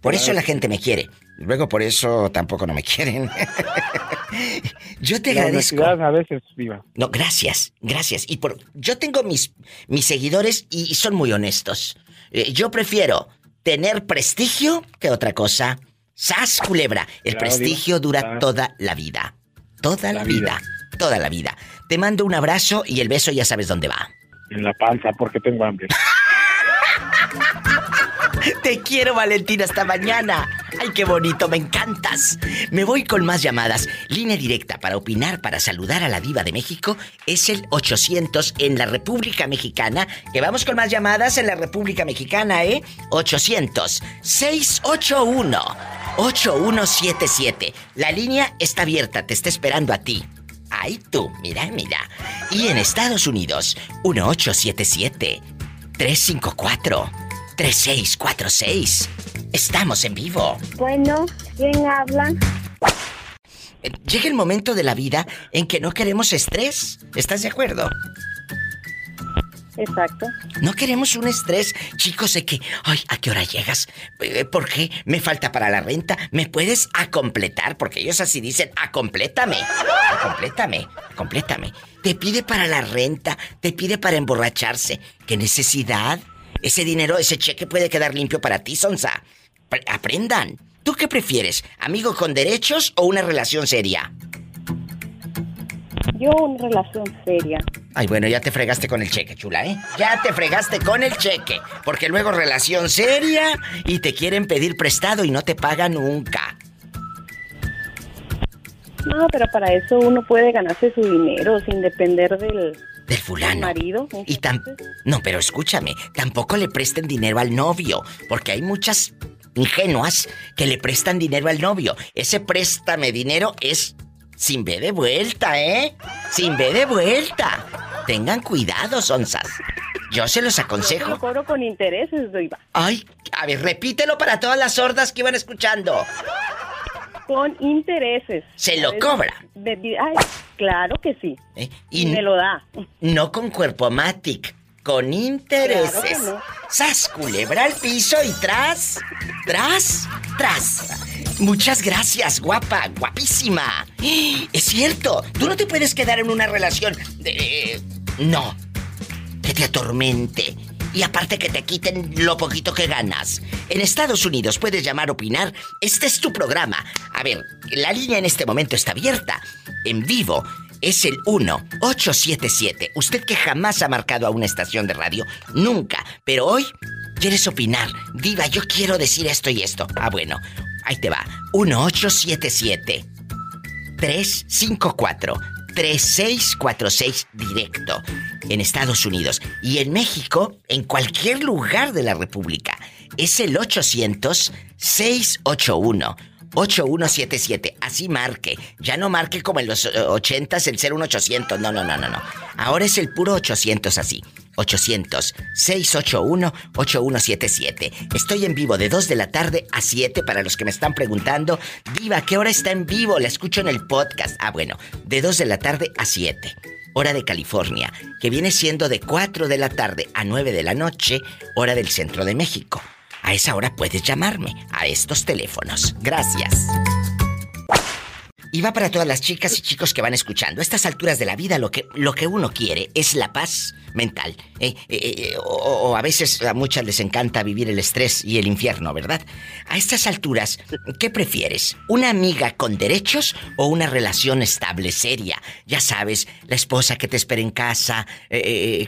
Por eso la gente me quiere. Luego por eso tampoco no me quieren. (laughs) Yo te La agradezco. a veces, viva. No, gracias, gracias. Y por yo tengo mis mis seguidores y, y son muy honestos. Eh, yo prefiero tener prestigio que otra cosa. Sas culebra, el Claro, prestigio dura toda la vida. Toda la, La vida. vida. toda la vida. Te mando un abrazo y el beso ya sabes dónde va. En la panza porque tengo hambre. (laughs) Te quiero, Valentina, hasta mañana. Ay, qué bonito, me encantas. Me voy con más llamadas. Línea directa para opinar, para saludar a la diva de México es el 800 en la República Mexicana. Que vamos con más llamadas en la República Mexicana, ¿eh? 800 681 8177. La línea está abierta, te está esperando a ti. Ay, tú, mira, mira. Y en Estados Unidos, 1877 354 3646. Estamos en vivo. Bueno, ¿quién habla? Llega el momento de la vida en que no queremos estrés. ¿Estás de acuerdo? Exacto. No queremos un estrés, chicos, de que, ay, ¿a qué hora llegas? Eh, ¿Por qué? ¿Me falta para la renta? ¿Me puedes acompletar? Porque ellos así dicen, acomplétame, acomplétame, acomplétame. Te pide para la renta, te pide para emborracharse. ¿Qué necesidad? Ese dinero, ese cheque puede quedar limpio para ti, Sonsa. Pre- Aprendan. ¿Tú qué prefieres? ¿Amigo con derechos o una relación seria? Yo una relación seria. Ay, bueno, ya te fregaste con el cheque, chula, ¿eh? Ya te fregaste con el cheque. Porque luego relación seria y te quieren pedir prestado y no te pagan nunca. No, pero para eso uno puede ganarse su dinero sin depender del, Del fulano. marido. Y tam... No, pero escúchame, tampoco le presten dinero al novio, porque hay muchas ingenuas que le prestan dinero al novio. Ese préstame dinero es sin B de vuelta, ¿eh? Sin B de vuelta. Tengan cuidado, onzas. Yo se los Yo aconsejo. lo cobro con intereses, doiva. Ay, a ver, repítelo para todas las sordas que iban escuchando. Con intereses. Se lo cobra. De- de- ay, claro que sí. ¿eh? Y me lo da. No con cuerpo matic, con intereses. Claro no. Sas, culebra al piso y tras, tras, tras. Muchas gracias, guapa, guapísima. Es cierto, tú no te puedes quedar en una relación de... No, que te atormente. Y aparte que te quiten lo poquito que ganas. En Estados Unidos puedes llamar opinar. Este es tu programa. A ver, la línea en este momento está abierta. En vivo es el 1-877. Usted que jamás ha marcado a una estación de radio. Nunca. Pero hoy quieres opinar. Diva, yo quiero decir esto y esto. Ah, bueno. Ahí te va. 1877. 354-3646 directo en Estados Unidos. Y en México, en cualquier lugar de la República, es el 800-681-8177. Así marque. Ya no marque como en los 80s el 01800. No, no, no, no, no. Ahora es el puro 800 así. 800-681-8177. Estoy en vivo de 2 de la tarde a 7 para los que me están preguntando. Diva, ¿qué hora está en vivo? La escucho en el podcast. Ah, bueno, de 2 de la tarde a 7. Hora de California, que viene siendo de 4 de la tarde a 9 de la noche, hora del centro de México. A esa hora puedes llamarme a estos teléfonos. Gracias. Y va para todas las chicas y chicos que van escuchando. A estas alturas de la vida lo que, lo que uno quiere es la paz mental. Eh, eh, eh, o, a veces a muchas les encanta vivir el estrés y el infierno, ¿verdad? A estas alturas, ¿qué prefieres? ¿Una amiga con derechos o una relación estable, seria? Ya sabes, la esposa que te espera en casa,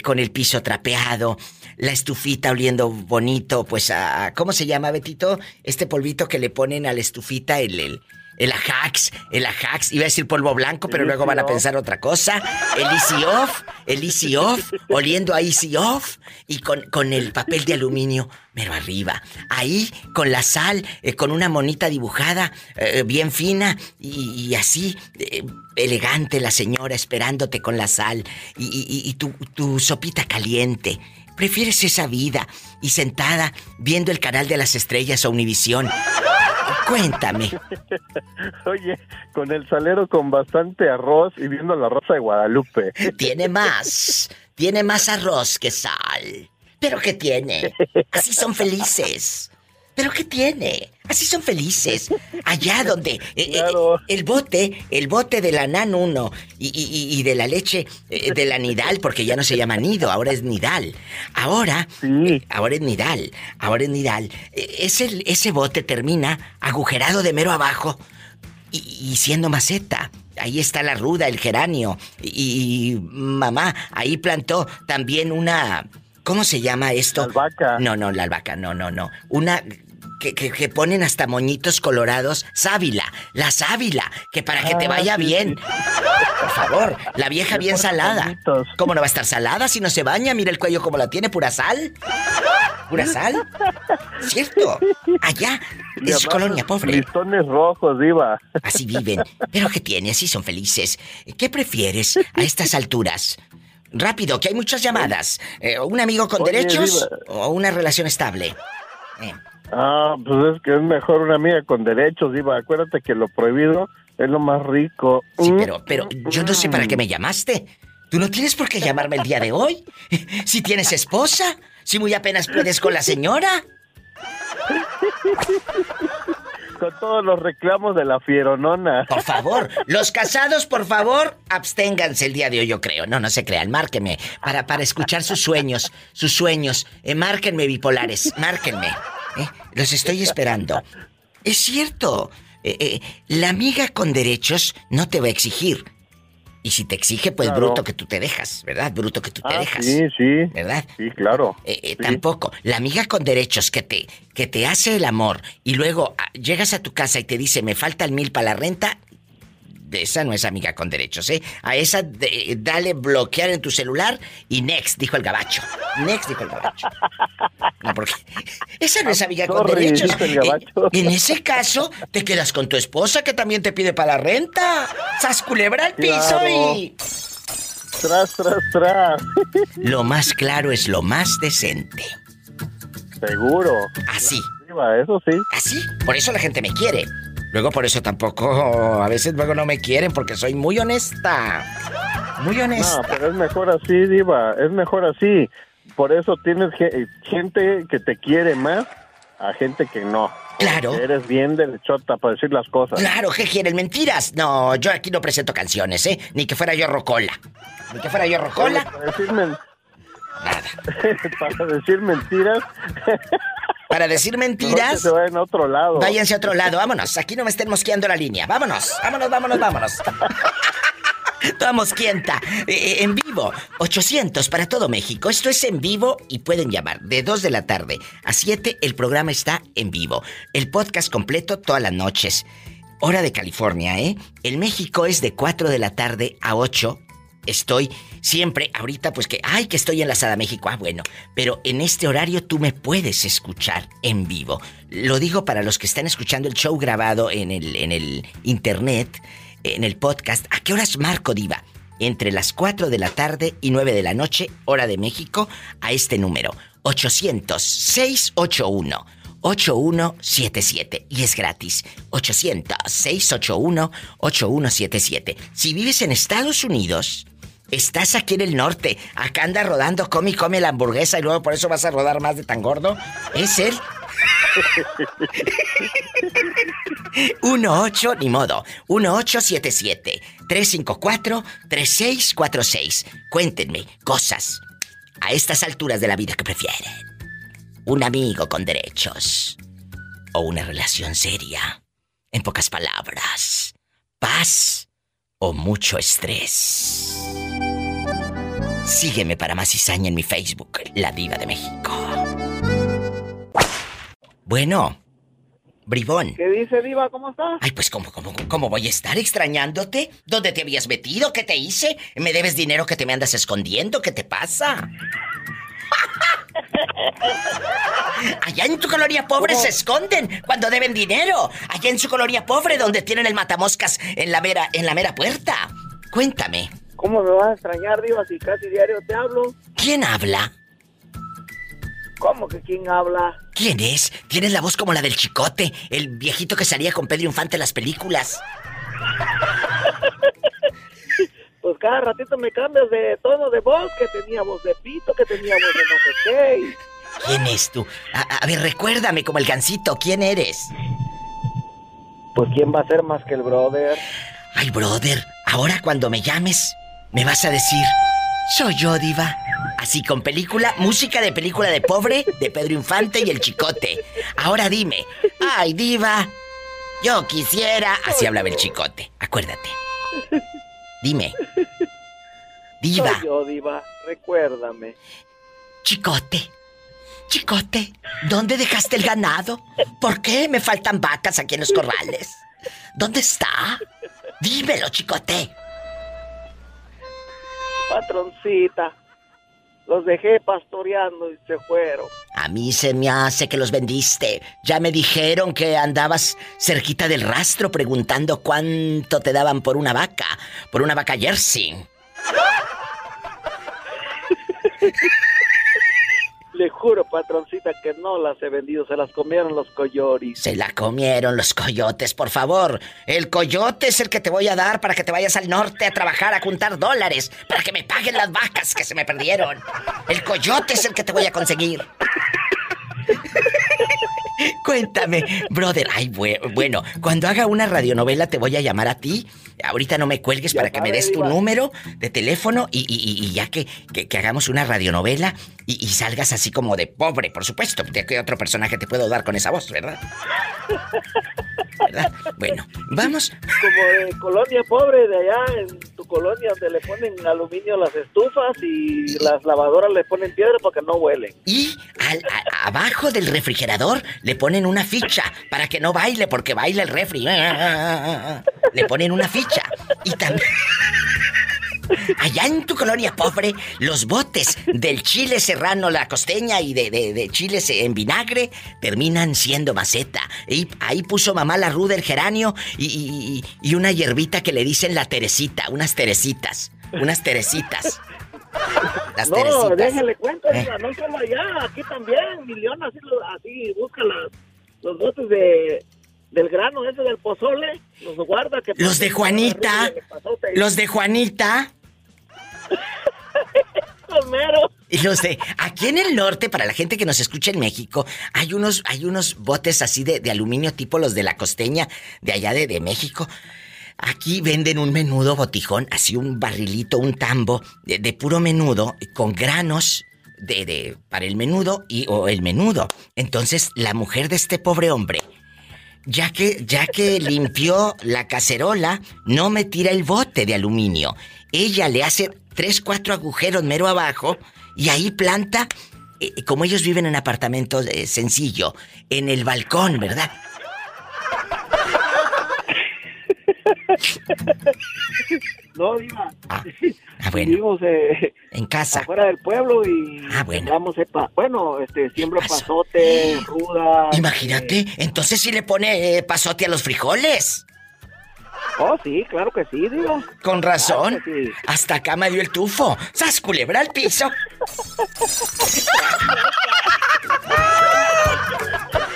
con el piso trapeado, la estufita oliendo bonito, pues a... ¿Cómo se llama, Betito? Este polvito que le ponen a la estufita, el... el el Ajax, el Ajax, iba a decir polvo blanco, pero luego van a pensar otra cosa. El Easy Off, el Easy Off, oliendo a Easy Off y con, con el papel de aluminio pero arriba. Ahí, con la sal, eh, con una monita dibujada, eh, bien fina, y, así, eh, elegante la señora esperándote con la sal, y, y tu, tu sopita caliente. ¿Prefieres esa vida y sentada viendo el canal de las estrellas o Univisión? Cuéntame. (laughs) Oye, con el salero con bastante arroz y viendo la rosa de Guadalupe. Tiene más. Tiene más arroz que sal. ¿Pero qué tiene? Así son felices. ¿Pero qué tiene? Así son felices. Allá (laughs) donde eh, eh, el bote, el bote de la NAN 1 y, de la leche eh, de la Nidal, porque ya no se llama Nido, ahora es Nidal. Ahora, ahora es Nidal, ahora es Nidal. Ese, ese bote termina agujerado de mero abajo y, siendo maceta. Ahí está la ruda, el geranio. y mamá ahí plantó también una ¿Cómo se llama esto? La albahaca. No, no, la albahaca, no, no, no. Una que, que, ponen hasta moñitos colorados. Sábila, la sábila, que para que te ah, vaya bien. Por favor, la vieja bien salada. ¿Cómo no va a estar salada si no se baña? Mira el cuello como la tiene, pura sal. ¿Pura sal? ¿Cierto? Allá es colonia pobre. Listones rojos, diva. Así viven. Pero ¿qué tiene? Así son felices. ¿Qué prefieres a estas alturas? Rápido, que hay muchas llamadas. Eh, ¿Un amigo con derechos o una relación estable? Eh. Ah, pues es que es mejor una amiga con derechos, Diva. Acuérdate que lo prohibido es lo más rico. Sí, pero, pero yo no sé para qué me llamaste. Tú no tienes por qué llamarme el día de hoy. (laughs) Si tienes esposa, si muy apenas puedes con la señora con todos los reclamos de la fieronona. Por favor, los casados, por favor, absténganse el día de hoy, yo creo. No, no se crean, márquenme. Para, para escuchar sus sueños, sus sueños. Eh, márquenme, bipolares, márquenme. Eh, los estoy esperando. Es cierto, eh, la amiga con derechos no te va a exigir. Y si te exige, pues bruto que tú te dejas, ¿verdad? Bruto que tú te ah, dejas. Sí, sí. ¿Verdad? Sí, claro. Eh, eh, tampoco. La amiga con derechos que te, que te hace el amor y luego ah, llegas a tu casa y te dice, me falta el mil para la renta, esa no es amiga con derechos, ¿eh? A esa dale bloquear en tu celular y next, dijo el gabacho. Next, dijo el gabacho. No, porque esa no es amiga con derechos. Eh, en ese caso, te quedas con tu esposa que también te pide para la renta. Sas culebra al piso y... Tras, tras, tras. Lo más claro es lo más decente. Seguro. Así. Eso sí. Así. Por eso la gente me quiere. Luego por eso tampoco, a veces luego no me quieren porque soy muy honesta. Muy honesta. No, pero es mejor así, diva, es mejor así. Por eso tienes gente que te quiere más a gente que no. Claro. Eres bien derechota para decir las cosas. Claro, ¿qué quieren? ¿Mentiras? No, yo aquí no presento canciones, ¿eh? Ni que fuera yo rocola. Ni que fuera yo rocola. para decir, Nada. (laughs) para decir mentiras. (laughs) Para decir mentiras. se otro lado. Váyanse a otro lado, vámonos. Aquí no me estén mosqueando la línea. Vámonos, vámonos, vámonos, vámonos. (laughs) Toda mosquienta. Eh, eh, en vivo. 800 para todo México. Esto es en vivo y pueden llamar. De 2 de la tarde a 7 el programa está en vivo. El podcast completo todas las noches. Hora de California, ¿eh? En México es de 4 de la tarde a 8 estoy siempre, ahorita pues que, ay, que estoy enlazada a México, ah, bueno, pero en este horario tú me puedes escuchar en vivo. Lo digo para los que están escuchando el show grabado en el, en el internet, en el podcast. ¿A qué horas marco, Diva? Entre las 4 de la tarde y 9 de la noche, hora de México, a este número, 800-681. 8177 y es gratis. 800-681-8177. Si vives en Estados Unidos, Estás aquí en el norte. Acá anda rodando, come y come la hamburguesa y luego por eso vas a rodar más de tan gordo. ¿Es él? 18, (laughs) ni modo. 1877 354 3646. Cuéntenme cosas a estas alturas de la vida que prefieren. Un amigo con derechos o una relación seria. En pocas palabras, paz o mucho estrés. Sígueme para más cizaña en mi Facebook, La Diva de México. Bueno, bribón. ¿Qué dice, Diva? ¿Cómo está? Ay, pues, ¿cómo, cómo, cómo voy a estar extrañándote? ¿Dónde te habías metido? ¿Qué te hice? ¿Me debes dinero que te me andas escondiendo? ¿Qué te pasa? (laughs) Allá en tu colonia pobre se esconden cuando deben dinero. Allá en su colonia pobre donde tienen el matamoscas en la mera, en la mera puerta. Cuéntame. ¿Cómo me vas a extrañar, Diva, si casi diario te hablo? ¿Quién habla? ¿Cómo que quién habla? ¿Quién es? Tienes la voz como la del chicote, el viejito que salía con Pedro Infante en las películas. (laughs) Cada ratito me cambias de tono de voz, que tenía voz de pito, que tenía voz de no sé qué. ¿Quién es tú? A, a ver, recuérdame como el gancito, ¿quién eres? Pues quién va a ser más que el brother. Ay, brother, ahora cuando me llames, me vas a decir, soy yo, diva. Así con película, música de película de pobre, de Pedro Infante y el chicote. Ahora dime, ay, diva, yo quisiera... Así hablaba el chicote, acuérdate. Dime. (laughs) Diva. Soy yo, Diva, recuérdame. Chicote. Chicote, ¿dónde dejaste el ganado? ¿Por qué me faltan vacas aquí en los corrales? ¿Dónde está? Dímelo, chicote. Patroncita, los dejé pastoreando y se fueron. A mí se me hace que los vendiste. Ya me dijeron que andabas cerquita del rastro preguntando cuánto te daban por una vaca, por una vaca jersey. (laughs) Le juro, patroncita, que no las he vendido, se las comieron los coyoris. Se la comieron los coyotes, por favor. El coyote es el que te voy a dar para que te vayas al norte a trabajar, a juntar dólares, para que me paguen las vacas que se me perdieron. El coyote es el que te voy a conseguir. (laughs) Cuéntame, brother. Ay, bue- bueno, cuando haga una radionovela te voy a llamar a ti. Ahorita no me cuelgues para que me des tu número de teléfono y, y- y- ya que, que- que hagamos una radionovela y, y salgas así como de pobre, por supuesto. ¿De qué otro personaje te puedo dar con esa voz, verdad? ¿Verdad? Bueno, vamos. Como de colonia pobre de allá, en tu colonia donde le ponen aluminio a las estufas y las lavadoras le ponen piedra para que no huelen. Y al- a- abajo del refrigerador le ponen una ficha para que no baile porque baila el refri. Le ponen una ficha. Y también... Allá en tu colonia pobre, los botes del chile serrano, la costeña y de, de, de chiles en vinagre terminan siendo maceta. Y ahí puso mamá la ruda, el geranio y, y- y una hierbita que le dicen la teresita, unas teresitas. Unas teresitas. Las no, teresitas. déjale cuento, Eh. No solo allá, aquí también, Milión así, lo- así busca las- los botes de del grano ese del pozole, los guarda que Los de Juanita. Los de Juanita. (laughs) Y los de aquí en el norte, para la gente que nos escucha en México, hay unos, hay unos botes así de, de aluminio tipo los de la costeña de allá de, de México. Aquí venden un menudo botijón, así un barrilito, un tambo de, de puro menudo con granos de, de para el menudo y o el menudo. Entonces la mujer de este pobre hombre, ya que ya que limpió la cacerola, no me tira el bote de aluminio. Ella le hace tres, cuatro agujeros mero abajo y ahí planta, eh, como ellos viven en apartamentos eh, sencillo, en el balcón, ¿verdad? (laughs) No, Diva. (laughs) Ah, bueno. Vivimos eh, En casa. afuera del pueblo y Ah, bueno. cepa- bueno, este, siembro pasote, ruda. Imagínate, entonces si le pone eh, pasote a los frijoles. Oh, sí, claro que sí, Diva. Con razón. Claro sí. Hasta acá me dio el tufo. ¡Sas culebra al piso! (laughs) (laughs)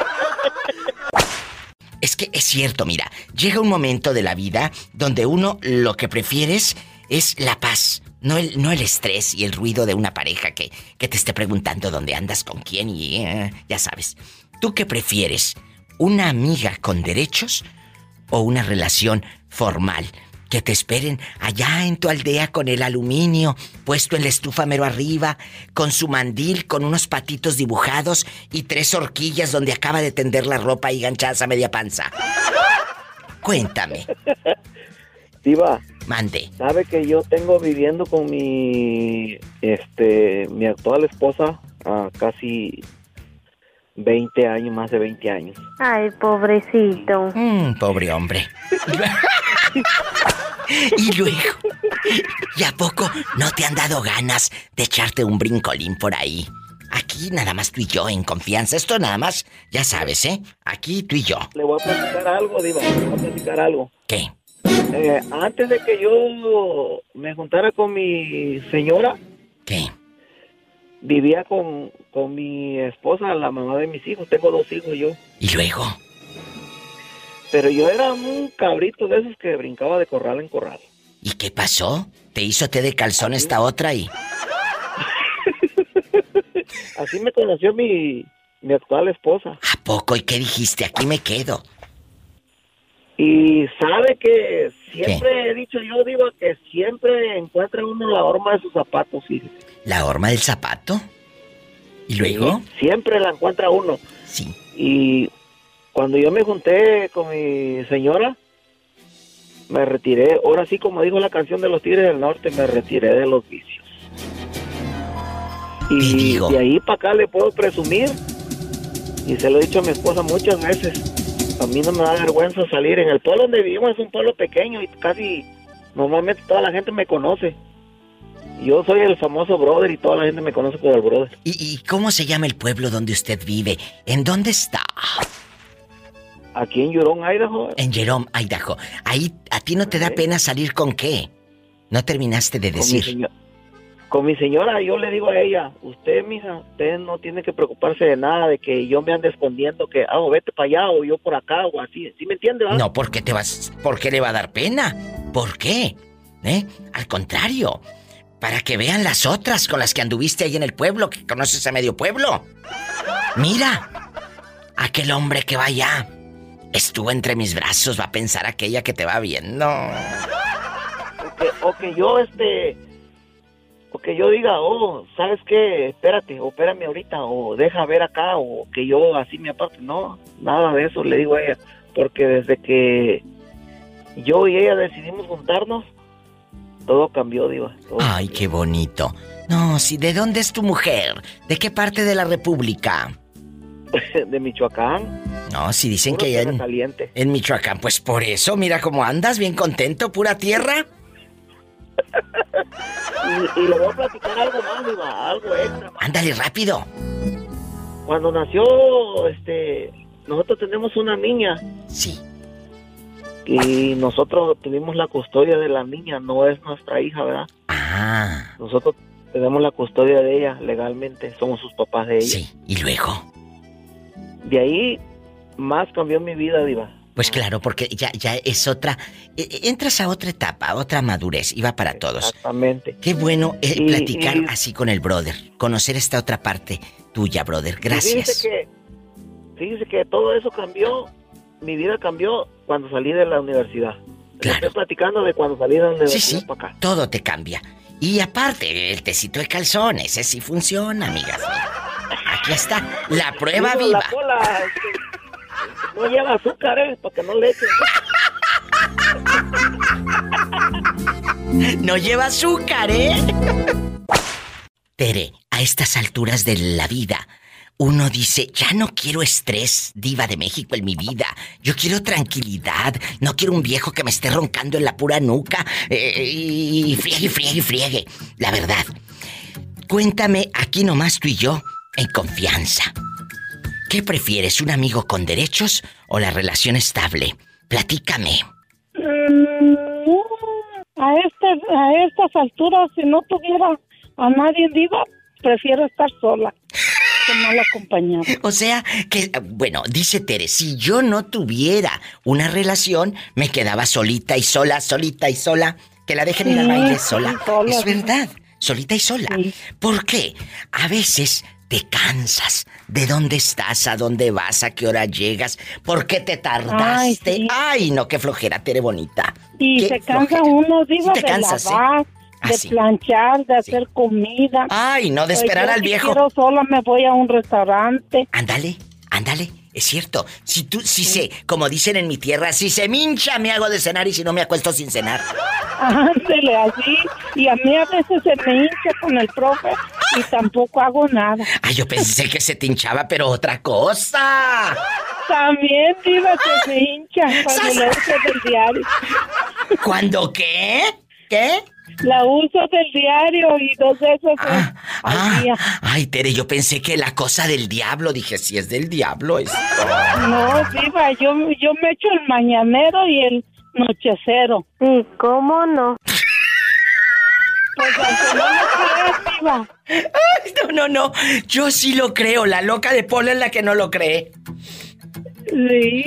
Es que es cierto, mira, llega un momento de la vida donde uno lo que prefieres es la paz, no el, no el estrés y el ruido de una pareja que, que te esté preguntando dónde andas, con quién y eh, ya sabes. ¿Tú qué prefieres? ¿Una amiga con derechos o una relación formal? Que te esperen allá en tu aldea con el aluminio puesto en la estufa mero arriba, con su mandil, con unos patitos dibujados y tres horquillas donde acaba de tender la ropa y ganchadas a media panza. Cuéntame. (laughs) Diva. Mande. Sabe que yo tengo viviendo con mi, este, mi actual esposa a casi 20 años, más de 20 años. Ay, pobrecito. Mm, pobre hombre. (laughs) y luego, ¿y a poco no te han dado ganas de echarte un brincolín por ahí? Aquí nada más tú y yo en confianza. Esto nada más, ya sabes, ¿eh? Aquí tú y yo. Le voy a platicar algo, Diva, le voy a platicar algo. ¿Qué? Eh, antes de que yo me juntara con mi señora. ¿Qué? Vivía con, con mi esposa, la mamá de mis hijos. Tengo dos hijos yo. ¿Y luego? Pero yo era un cabrito de esos que brincaba de corral en corral. ¿Y qué pasó? ¿Te hizo té de calzón esta otra y...? (laughs) Así me conoció mi, mi actual esposa. ¿A poco? ¿Y qué dijiste? Aquí me quedo. Y sabe que siempre he dicho yo, digo, que siempre encuentra uno la horma de sus zapatos, fíjese. ¿La horma del zapato? ¿Y luego? Sí, siempre la encuentra uno. Sí. Y cuando yo me junté con mi señora, me retiré. Ahora sí, como dijo la canción de los Tigres del Norte, me retiré de los vicios. Y de ahí para acá le puedo presumir, y se lo he dicho a mi esposa muchas veces, a mí no me da vergüenza salir. En el pueblo donde vivimos es un pueblo pequeño y casi normalmente toda la gente me conoce. Yo soy el famoso brother y toda la gente me conoce como el brother. ¿Y, y cómo se llama el pueblo donde usted vive? ¿En dónde está? Aquí en Jerome, Idaho. En Jerome, Idaho. Ahí, ¿a ti no te da pena salir con qué? No terminaste de Con mi, decir. con mi señora, yo le digo a ella, usted, mija, usted no tiene que preocuparse de nada, de que yo me ande escondiendo, que, ah, o vete para allá, o yo por acá, o así. ¿Sí me entiende, verdad? No, ¿por qué te vas? ¿Por qué le va a dar pena? ¿Por qué? ¿Eh? Al contrario, para que vean las otras con las que anduviste ahí en el pueblo, que conoces a medio pueblo. Mira, aquel hombre que va allá estuvo entre mis brazos, va a pensar aquella que te va viendo. O que, o que yo, este, o que yo diga, oh, ¿sabes qué? Espérate, o espérame ahorita, o deja ver acá, o que yo así me aparte. No, nada de eso le digo a ella, porque desde que yo y ella decidimos juntarnos, todo cambió, diva. todo Ay, qué bonito. No, sí, ¿de dónde es tu mujer? ¿De qué parte de la República? (laughs) de Michoacán. No, si dicen Puro que allá en, caliente. en Michoacán, pues por eso, mira cómo andas, bien contento, pura tierra. (laughs) Y, y le voy a platicar algo más, diva, algo extra. Ándale rápido. Cuando nació, este, nosotros tenemos una niña. Sí. Y nosotros tuvimos la custodia de la niña, no es nuestra hija, ¿verdad? Ah. Nosotros tenemos la custodia de ella legalmente, somos sus papás de ella. Sí, ¿y luego? De ahí más cambió mi vida, Diva. Pues claro, porque ya, ya es otra. eh, eh, entras a otra etapa, a otra madurez, y va para todos. Exactamente. Qué bueno eh, Y- platicar y- así con el brother, conocer esta otra parte tuya, brother. Gracias. Fíjese que, fíjese que todo eso cambió, mi vida cambió cuando salí de la universidad. Le Estoy platicando de cuando salí de la Sí, universidad sí, para acá. todo te cambia. Y aparte, el tecito de calzones, ese sí funciona, amigas. Aquí está, la prueba viva. La cola, este, no lleva azúcar, ¿eh? Para que no le echen. No lleva azúcar, ¿eh? Tere, a estas alturas de la vida, uno dice, ya no quiero estrés, diva de México en mi vida. Yo quiero tranquilidad. No quiero un viejo que me esté roncando en la pura nuca eh, y friegue, friegue, friegue. La verdad. Cuéntame aquí nomás tú y yo, en confianza. ¿Qué prefieres, un amigo con derechos o la relación estable? Platícame. Mm, A, este, a estas alturas, si no tuviera a nadie diva, prefiero estar sola que mal acompañada. (laughs) O sea, que, bueno, dice Tere, si yo no tuviera una relación, me quedaba solita y sola, solita y sola, que la dejen ir al Sí, baile sí, sola. sola, es sí. verdad, solita y sola. ¿Por qué? A veces te cansas de dónde estás, a dónde vas, a qué hora llegas, por qué te tardaste. Ay, no, qué flojera, Tere bonita. Y se cansa flojera. uno, te de cansas, ¿eh? lavar, Ah, de sí. planchar, de hacer comida. Ay, no, de Pues esperar yo al si viejo. quiero sola me voy a un restaurante. Ándale, ándale, es cierto. Si tú, si se, como dicen en mi tierra, si se mincha me hago de cenar y si no me acuesto sin cenar. Ándele así. Y a mí a veces se me hincha con el profe. y tampoco hago nada. Ay, yo pensé que se te hinchaba, pero otra cosa. También, diva, que se hincha cuando uso del diario. ¿Cuándo qué? ¿Qué? La uso del diario y dos veces al Ah, día. ay, Tere, yo pensé que la cosa del diablo. Dije, si es del diablo esto. No, diva, yo, yo me echo el mañanero y el nochecero. ¿Y cómo no? Pues aunque no lo diva. Ay, no, no, no. Yo sí lo creo. La loca de Pola es la que no lo cree. Sí.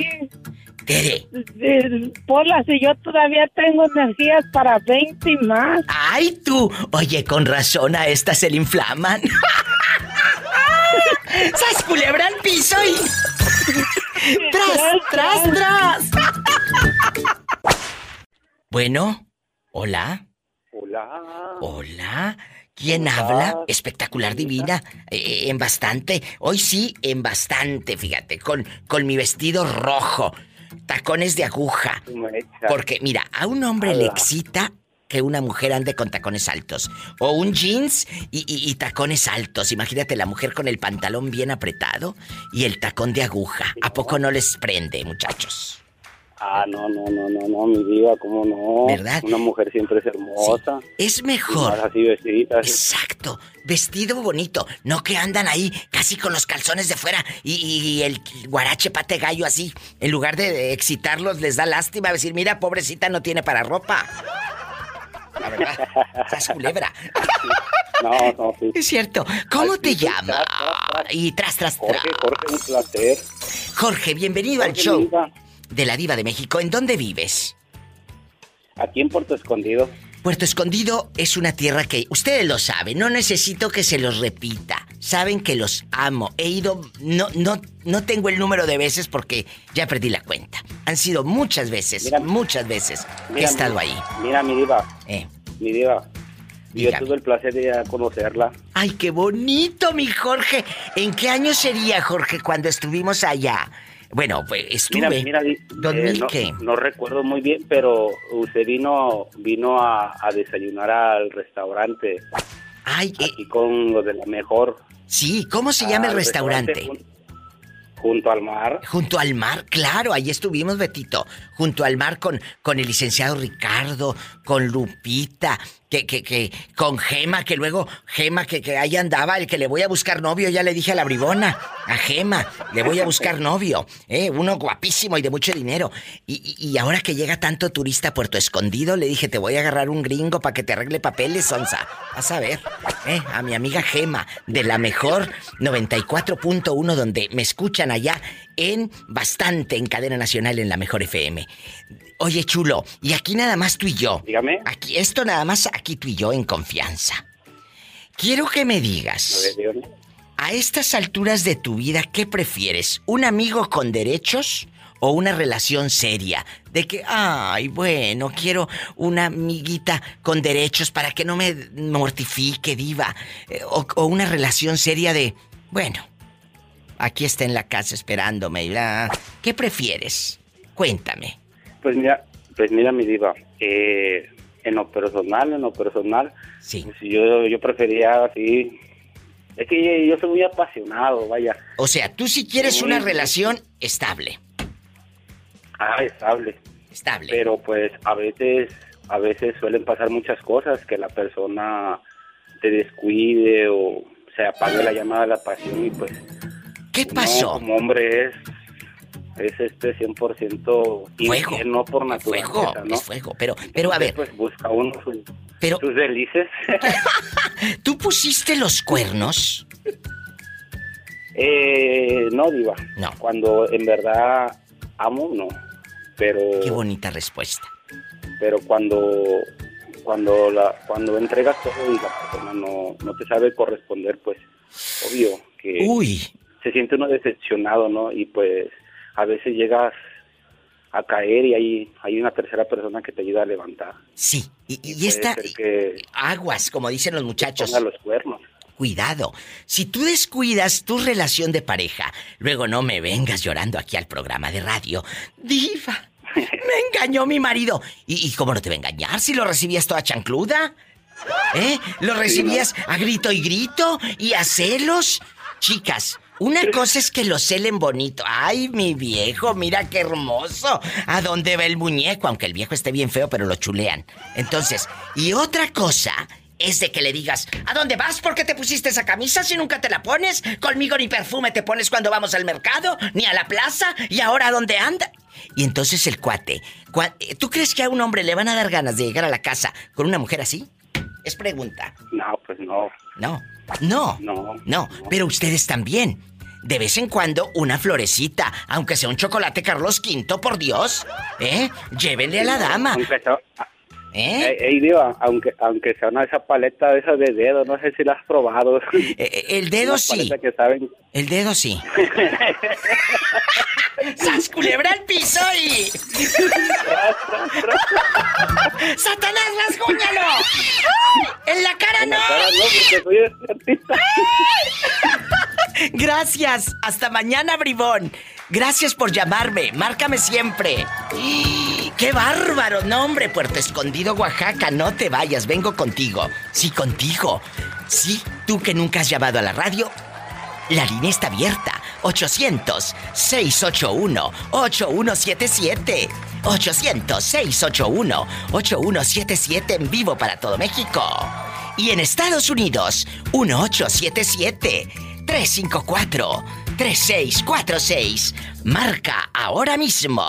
Tere. Eh, Pola, si yo todavía tengo energías para 20 y más. Ay, tú. Oye, con razón a esta se le inflaman. (laughs) ¡Sas culebra al piso y. (laughs) ¡Tras, tras, tras! (laughs) bueno, hola. Hola. Hola. ¿Quién ¿Cómo habla? Espectacular divina. Eh, en bastante. Hoy sí, en bastante, fíjate. Con, con mi vestido rojo. Tacones de aguja. Porque, mira, a un hombre le excita que una mujer ande con tacones altos. O un jeans y, y- y tacones altos. Imagínate la mujer con el pantalón bien apretado y el tacón de aguja. ¿A poco no les prende, muchachos? Ah, no, no, no, no, no, mi diva, ¿cómo no? ¿Verdad? Una mujer siempre es hermosa. Es Y mejor. más así vestidita. así. Exacto. Vestido bonito. No que andan ahí casi con los calzones de fuera y, y el guarache pate gallo así. En lugar de excitarlos, les da lástima decir, mira, pobrecita, no tiene para ropa. La verdad. Estás culebra. (laughs) No, no, sí. Es cierto. ¿Cómo te llamas? Y tras, tras, tras. Jorge, Jorge, un placer. Jorge, bienvenido al show. De la Diva de México. ¿En dónde vives? Aquí en Puerto Escondido. Puerto Escondido es una tierra que ustedes lo saben, no necesito que se los repita. Saben que los amo. He ido no no no tengo el número de veces porque ya perdí la cuenta. Han sido muchas veces, muchas veces que he Mira, estado mi- ahí. Mira, mi diva. Eh. Mi diva. Yo tuve el placer de conocerla. Ay, qué bonito, mi Jorge. ¿En qué año sería, Jorge, cuando estuvimos allá? Bueno, pues estuve. Mira, mira, di- ¿2000 eh, no, qué? no recuerdo muy bien, pero usted vino vino a, a desayunar al restaurante. Ay, aquí con lo de la mejor. Sí, ¿cómo se llama el restaurante? jun- junto al mar. Junto al mar, claro, ahí estuvimos, Betito. Junto al mar con, con el licenciado Ricardo, con Lupita, que, que, que, con Gema, que luego Gema, que, que ahí andaba, el que le voy a buscar novio, ya le dije a la bribona, a Gema, le voy a buscar novio, ¿eh? Uno guapísimo y de mucho dinero. Y, y- ahora que llega tanto turista a Puerto Escondido, le dije, te voy a agarrar un gringo para que te arregle papeles, Sonsa. Vas a ver, ¿eh? A mi amiga Gema, de la mejor 94.1, donde me escuchan allá en bastante en cadena nacional en la mejor FM. Oye, chulo, y aquí nada más tú y yo. Dígame. Aquí, esto nada más aquí tú y yo en confianza. Quiero que me digas, a estas alturas de tu vida, ¿qué prefieres? ¿Un amigo con derechos o una relación seria? De que, ay, bueno, quiero una amiguita con derechos para que no me mortifique, diva. Eh, O, o una relación seria de, bueno, aquí está en la casa esperándome. ¿Qué prefieres? Cuéntame. Pues mira, pues mira mi diva, eh, en lo personal, en lo personal, sí. pues yo, yo prefería así, es que yo soy muy apasionado, vaya, O sea, tú si quieres una relación estable. ah, estable, estable, pero pues a veces, a veces suelen pasar muchas cosas, que la persona te descuide o se apague la llamada de la pasión y pues... ¿Qué uno pasó? como hombre es, es este 100% infiel, no por naturaleza, Fuego, ¿no? es fuego. Pero, pero a ver, Pues busca uno sus, Pero- sus delices. (laughs) ¿tú pusiste los cuernos? eh, no, Diva. No. Cuando en verdad amo, no. Pero, Qué bonita respuesta. pero cuando cuando la cuando entregas todo y la persona no, no te sabe corresponder, pues obvio que Uy. se siente uno decepcionado, ¿no? Y pues a veces llegas a caer y hay, hay una tercera persona que te ayuda a levantar. Sí, y, esta... que Aguas, como dicen los muchachos. ponga los cuernos. Cuidado. Si tú descuidas tu relación de pareja, luego no me vengas llorando aquí al programa de radio. Diva, me (laughs) engañó mi marido. ¿Y, y cómo no te va a engañar si lo recibías toda chancluda? ¿Eh? ¿Lo recibías a grito y grito y a celos? Chicas, una cosa es que lo celen bonito. Ay, mi viejo, mira qué hermoso. ¿A dónde va el muñeco? Aunque el viejo esté bien feo, pero lo chulean. Entonces, y otra cosa es de que le digas, ¿a dónde vas? ¿Por qué te pusiste esa camisa si nunca te la pones? Conmigo ni perfume te pones cuando vamos al mercado, ni a la plaza, y ahora a dónde anda. Y entonces el cuate, cua- ¿tú crees que a un hombre le van a dar ganas de llegar a la casa con una mujer así? Es pregunta. No, pues no. No, no, No. no, pero ustedes también. De vez en cuando una florecita, aunque sea un chocolate Carlos V, por Dios. ¿Eh? Llévenle a la dama. Aunque ¿Eh? Ey, Diva, aunque, aunque sea una de esas paletas de esas de dedo, no sé si la has probado. (laughs) Eh, el dedo sí. paletas que saben... El dedo sí. (laughs) ¡Sas culebra al piso y. (laughs) ¡Satanás, rasguñalo! ¡En la cara no! (laughs) Gracias. Hasta mañana, bribón. Gracias por llamarme. Márcame siempre. (gasps) ¡Qué bárbaro! No, hombre, Puerto Escondido, Oaxaca. No te vayas. Vengo contigo. Sí, contigo. Sí, tú que nunca has llamado a la radio. La línea está abierta. 800-681-8177. 800-681-8177 en vivo para todo México. Y en Estados Unidos, 1877-354-3646. Marca ahora mismo.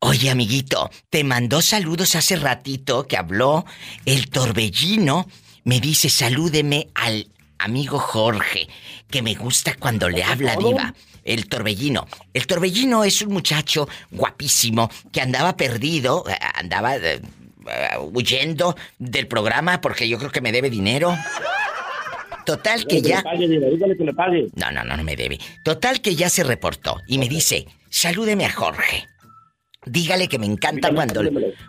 Oye, amiguito, te mandó saludos hace ratito que habló el torbellino. Me dice, salúdeme al amigo Jorge, que me gusta cuando le habla diva. El torbellino. El torbellino es un muchacho guapísimo que andaba perdido, eh, andaba eh, huyendo del programa porque yo creo que me debe dinero. Total que ya... le pague, Diva, dígale que le pague. No, no, no, no me debe. Total que ya se reportó y me dice, salúdeme a Jorge. Dígale que me encanta cuando,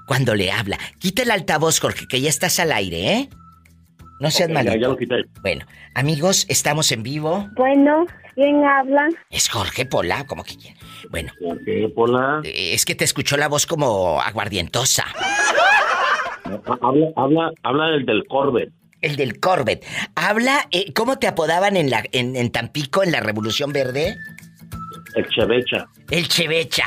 cuando le habla. Quita el altavoz, Jorge, que ya estás al aire, ¿eh? No seas Ok, ya- malito. ya lo quité. Bueno, amigos, estamos en vivo. Bueno, ¿quién habla? Es Jorge Pola, como que quién. Bueno. Jorge Pola. Es que te escuchó la voz como aguardientosa. Habla, habla, habla del del Corvette. El del Corvette. Habla, eh, ¿cómo te apodaban en, la, en, en Tampico en la Revolución Verde? El Chevecha. El Chevecha.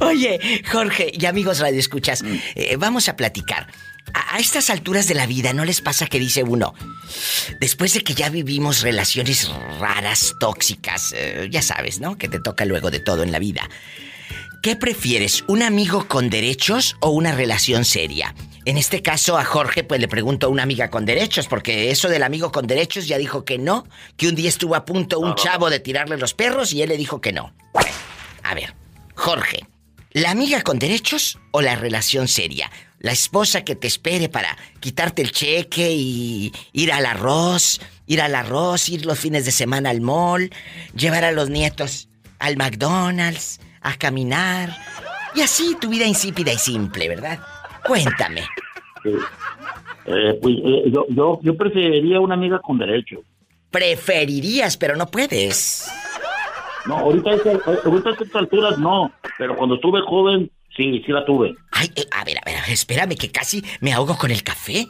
(laughs) Oye, Jorge y amigos radioescuchas, eh, vamos a platicar. A, estas alturas de la vida, ¿no les pasa que dice uno, después de que ya vivimos relaciones raras, tóxicas, eh, ya sabes, ¿no? Que te toca luego de todo en la vida. ¿Qué prefieres, un amigo con derechos o una relación seria? En este caso a Jorge pues le pregunto a una amiga con derechos, porque eso del amigo con derechos ya dijo que no, que un día estuvo a punto un chavo de tirarle los perros y él le dijo que no. A ver, Jorge, ¿la amiga con derechos o la relación seria? La esposa que te espere para quitarte el cheque y ir al arroz, ir al arroz, ir los fines de semana al mall, llevar a los nietos al McDonald's, a caminar. Y así tu vida insípida y simple, ¿verdad? Cuéntame. Eh, pues, eh, yo, yo, yo preferiría una amiga con derecho. Preferirías, pero no puedes. No, ahorita, a esta- ahorita a estas alturas no, pero cuando estuve joven, sí, sí la tuve. Ay, eh, a ver, a ver, espérame que casi me ahogo con el café.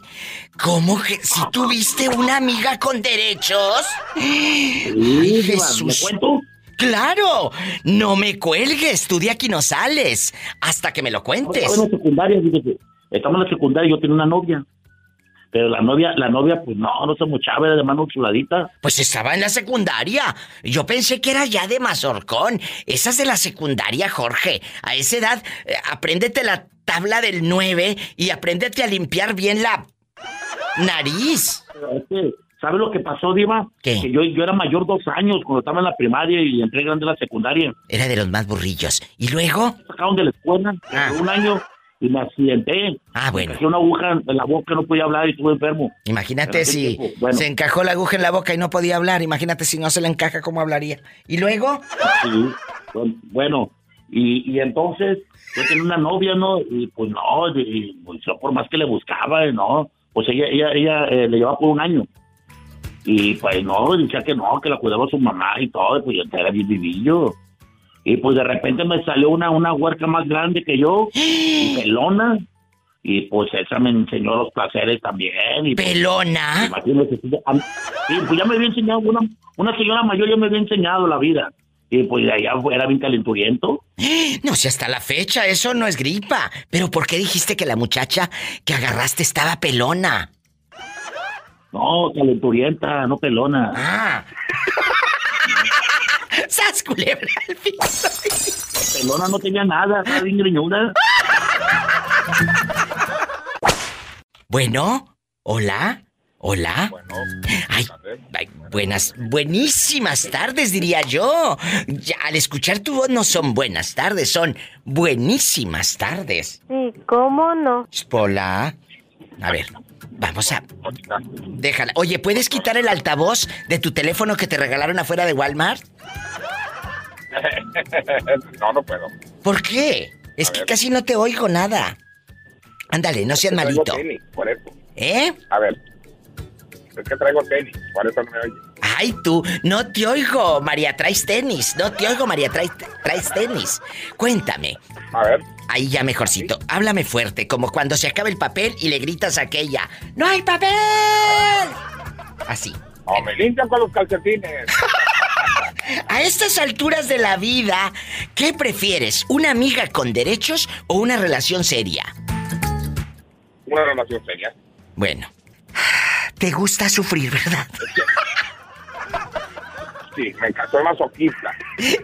¿Cómo que si tuviste una amiga con derechos? Ay, Jesús. ¿me cuento? Claro, no me cuelgues, tú de aquí no sales hasta que me lo cuentes. Estaba en la secundaria, fíjese. Estamos en la secundaria, yo tenía una novia. Pero la novia, la novia, pues no, no se muchaba, era de mano chuladita. Pues estaba en la secundaria. Yo pensé que era ya de Mazorcón. Esa es de la secundaria, Jorge. A esa edad, eh, apréndete la tabla del 9 y apréndete a limpiar bien la nariz. ¿Sabe lo que pasó, Diva? Que yo, yo era mayor dos años cuando estaba en la primaria y entré grande a la secundaria. Era de los más burrillos. ¿Y luego? Me sacaron de la escuela un año y me accidenté. Ah, bueno. Me una aguja en la boca, no podía hablar y estuve enfermo. Imagínate si bueno. se encajó la aguja en la boca y no podía hablar. Imagínate si no se le encaja, ¿cómo hablaría? ¿Y luego? Sí, bueno, y, y entonces yo tenía una novia, ¿no? Y pues no, y, pues, yo por más que le buscaba, ¿no? Pues ella, ella, ella eh, le llevaba por un año. Y pues no, decía que no, que la cuidaba su mamá y todo, y pues yo era bien vivillo. Y pues de repente me salió una, una huerca más grande que yo, y (gasps) pelona. Y pues esa me enseñó los placeres también. Y, pues, ¿Pelona? imagínese, a- sí, pues ya me había enseñado, una, una señora mayor ya me había enseñado la vida. Y pues de allá era bien calenturiento. (gasps) No sé, hasta la fecha, eso no es gripa. Pero ¿por qué dijiste que la muchacha que agarraste estaba pelona? No, calenturienta, no pelona. Ah. (laughs) ¡Sas, culebra al piso! Pelona no tenía nada, estaba bien greñuda. Bueno, hola, hola. Ay, ay, buenas, buenísimas tardes, diría yo. Ya, al escuchar tu voz no son buenas tardes, son buenísimas tardes. Sí, ¿cómo no? Hola. A ver, vamos a. Déjala. Oye, ¿puedes quitar el altavoz de tu teléfono que te regalaron afuera de Walmart? (laughs) no, no puedo. ¿Por qué? Es que casi no te oigo nada. Ándale, no seas malito. tenis, por eso. ¿Eh? A ver. Es que traigo tenis, por eso no me oye. Ay, tú, no te oigo, María, traes tenis. No te oigo, María, traes, traes tenis. Cuéntame. A ver. Ahí ya mejorcito. Háblame fuerte, como cuando se acaba el papel y le gritas a aquella. ¡No hay papel! Así. O me limpian con los calcetines. (laughs) A estas alturas de la vida, ¿qué prefieres? ¿Una amiga con derechos o una relación seria? Una relación seria. Bueno, te gusta sufrir, ¿verdad? Sí, me encantó masoquista.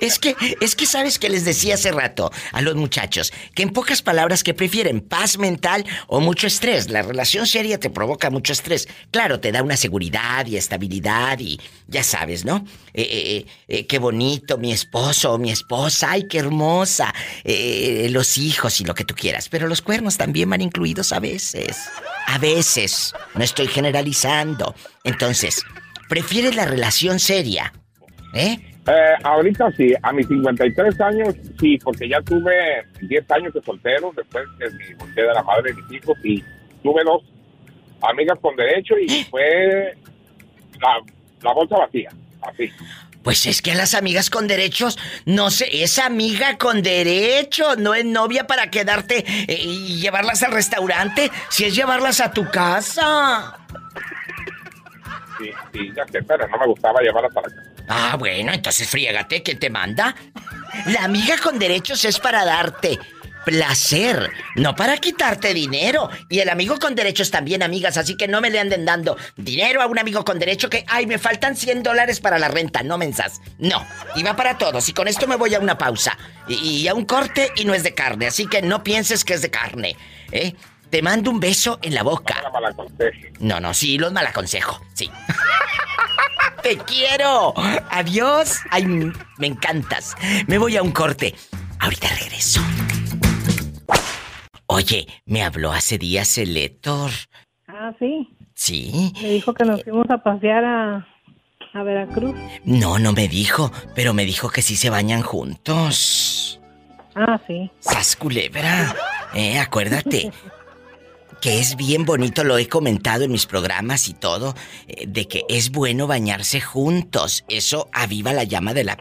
Es que, es que sabes que les decía hace rato a los muchachos que en pocas palabras que prefieren paz mental o mucho estrés. La relación seria te provoca mucho estrés. Claro, te da una seguridad y estabilidad y ya sabes, ¿no? Eh, eh, eh, qué bonito, mi esposo o mi esposa, ay, qué hermosa. Los hijos y lo que tú quieras. Pero los cuernos también van incluidos a veces. A veces. No estoy generalizando. Entonces, ¿prefieres la relación seria? ¿Eh? Eh, ahorita sí, a mis 53 años sí, porque ya tuve 10 años de soltero después que me divorcié de la madre de mis hijos y tuve dos amigas con derecho y fue la, la bolsa vacía, así. Pues es que a las amigas con derechos, no sé, es amiga con derecho, no es novia para quedarte eh, y llevarlas al restaurante, si es llevarlas a tu casa. Sí, sí, ya sé, pero no me gustaba llevarlas a la casa. Ah, bueno, entonces friégate, ¿quién te manda? La amiga con derechos es para darte placer, no para quitarte dinero. Y el amigo con derechos también, amigas, así que no me le anden dando dinero a un amigo con derecho que, ay, me faltan 100 dólares para la renta, no mensas. No, y va para todos. Y con esto me voy a una pausa. Y, y a un corte y no es de carne, así que no pienses que es de carne, ¿eh? Te mando un beso en la boca. No, no, sí, los mal aconsejo, sí. (laughs) ¡Te quiero! ¡Adiós! ¡Ay, me encantas! Me voy a un corte. Ahorita regreso. Oye, me habló hace días el Héctor. Ah, sí. ¿Sí? Me dijo que nos fuimos a pasear a, a Veracruz. No, no me dijo, pero me dijo que sí se bañan juntos. Ah, sí. ¡Sas culebra! Eh, acuérdate. Que es bien bonito, lo he comentado en mis programas y todo, eh, de que es bueno bañarse juntos. Eso aviva la llama de la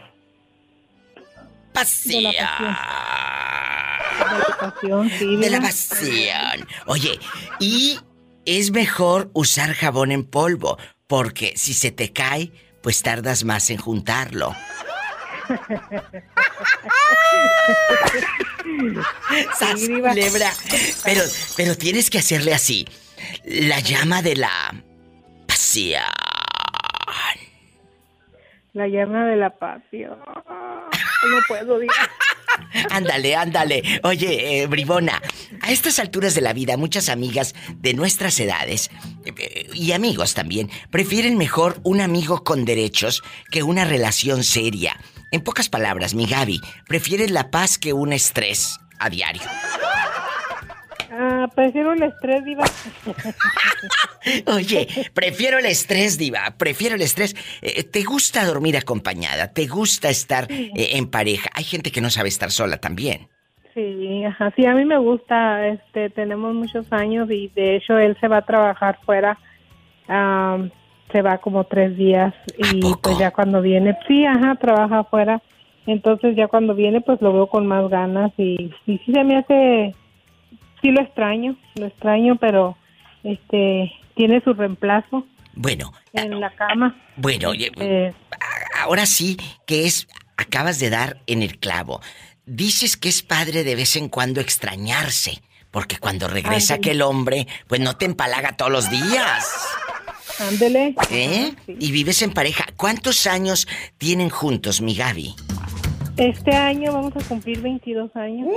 pasión. De la pasión, sí. De la pasión. Oye, y es mejor usar jabón en polvo, porque si se te cae, pues tardas más en juntarlo. (laughs) ¡Sas, Sí, diva. culebra! Pero, pero tienes que hacerle así. La llama de la pasión. La llama de la pasión. No puedo, diga. (laughs) Ándale, ándale. Oye, eh, Bribona, a estas alturas de la vida, muchas amigas de nuestras edades eh, eh, y amigos también prefieren mejor un amigo con derechos que una relación seria. En pocas palabras, mi Gaby, prefieres la paz que un estrés a diario. Ah, prefiero el estrés, diva. (laughs) Oye, prefiero el estrés, Diva. Prefiero el estrés. Eh, ¿Te gusta dormir acompañada? ¿Te gusta estar eh, en pareja? Hay gente que no sabe estar sola también. Sí, ajá, sí, a mí me gusta, este, tenemos muchos años y de hecho él se va a trabajar fuera, am, se va como tres días y pues ya cuando viene, sí, ajá, trabaja afuera Entonces ya cuando viene pues lo veo con más ganas y, y sí se me hace, sí lo extraño, lo extraño, pero este tiene su reemplazo Bueno, en la cama. bueno, Eh, ahora sí que es, acabas de dar en el clavo. Dices que es padre de vez en cuando extrañarse, porque cuando regresa Ándale. aquel hombre, pues no te empalaga todos los días. ándele. ¿Eh? Y vives en pareja. ¿Cuántos años tienen juntos, mi Gaby? Este año vamos a cumplir 22 años. (gasps)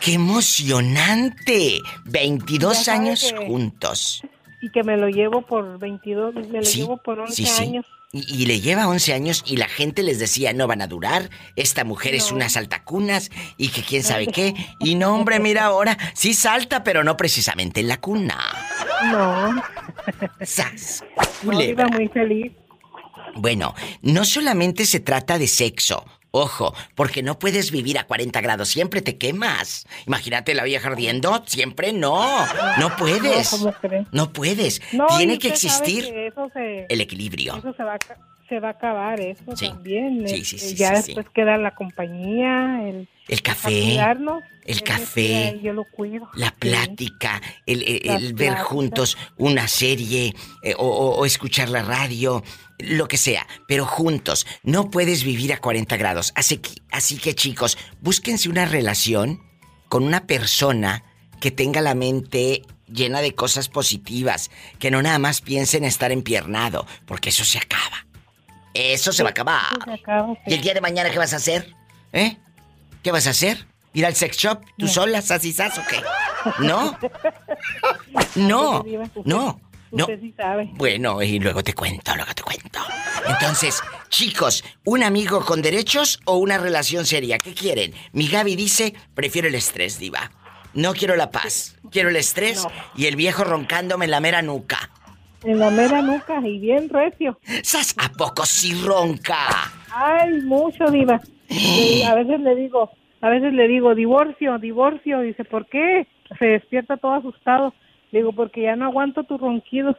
¡Qué emocionante! 22 Ya sabe años que- juntos. Y que me lo llevo por 22, me lo Sí, llevo por 11 sí, sí. años. Y, y le lleva 11 años y la gente les decía, no van a durar, esta mujer es una saltacunas y que quién sabe qué. (laughs) Y no, hombre, mira ahora, sí salta, pero no precisamente en la cuna. No. ¡Sas! No, Culebra. iba muy feliz. Bueno, no solamente se trata de sexo. Ojo, porque no puedes vivir a 40 grados, siempre te quemas. Imagínate la vieja ardiendo, siempre no. No puedes. No, puedes. No, Tiene que existir que eso se, el equilibrio. Eso se va, a, se va a acabar, eso Sí. también. Sí, eh, sí, sí, ya sí, sí. después queda la compañía, el, El café, el café, decía, Yo lo cuido. la plática, el, el- ver plática. juntos una serie eh, o, o- escuchar la radio, lo que sea, pero juntos. No puedes vivir a 40 grados. Así que, así que chicos, búsquense una relación con una persona que tenga la mente llena de cosas positivas, que no nada más piense en estar empiernado, porque eso se acaba. Eso se va a acabar. Eso se acaba, sí. ¿Y el día de mañana qué vas a hacer? ¿Eh? ¿Qué vas a hacer? ¿Ir al sex shop? ¿Tú sola, sas y sas o qué? ¿No? (laughs) No, no, no. Bueno, y luego te cuento, luego te cuento. Entonces, chicos, ¿un amigo con derechos o una relación seria? ¿Qué quieren? Mi Gaby dice, prefiero el estrés, diva. No quiero la paz, quiero el estrés y el viejo roncándome en la mera nuca. En la mera nuca y bien recio. ¿Sas? ¿A poco sí ronca? Ay, mucho, diva. Y (gasps) a veces le digo, a veces le digo, divorcio, divorcio. Dice, ¿por qué? Se despierta todo asustado. Le digo, porque ya no aguanto tus ronquidos.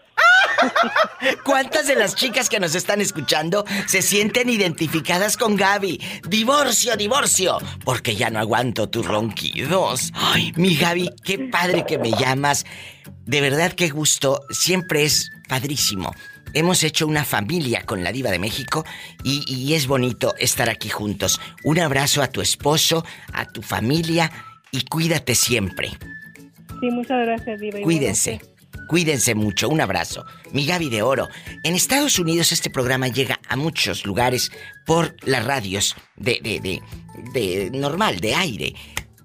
(laughs) ¿Cuántas de las chicas que nos están escuchando se sienten identificadas con Gaby? Divorcio, divorcio, porque ya no aguanto tus ronquidos. Ay, mi Gaby, qué padre que me llamas. De verdad qué gusto, siempre es padrísimo. Hemos hecho una familia con la diva de México y, y es bonito estar aquí juntos. Un abrazo a tu esposo, a tu familia y cuídate siempre. Sí, muchas gracias, diva. Y Cuídense. Cuídense mucho. Un abrazo. Mi Gaby de Oro. En Estados Unidos este programa llega a muchos lugares por las radios de, de, de, de normal, de aire.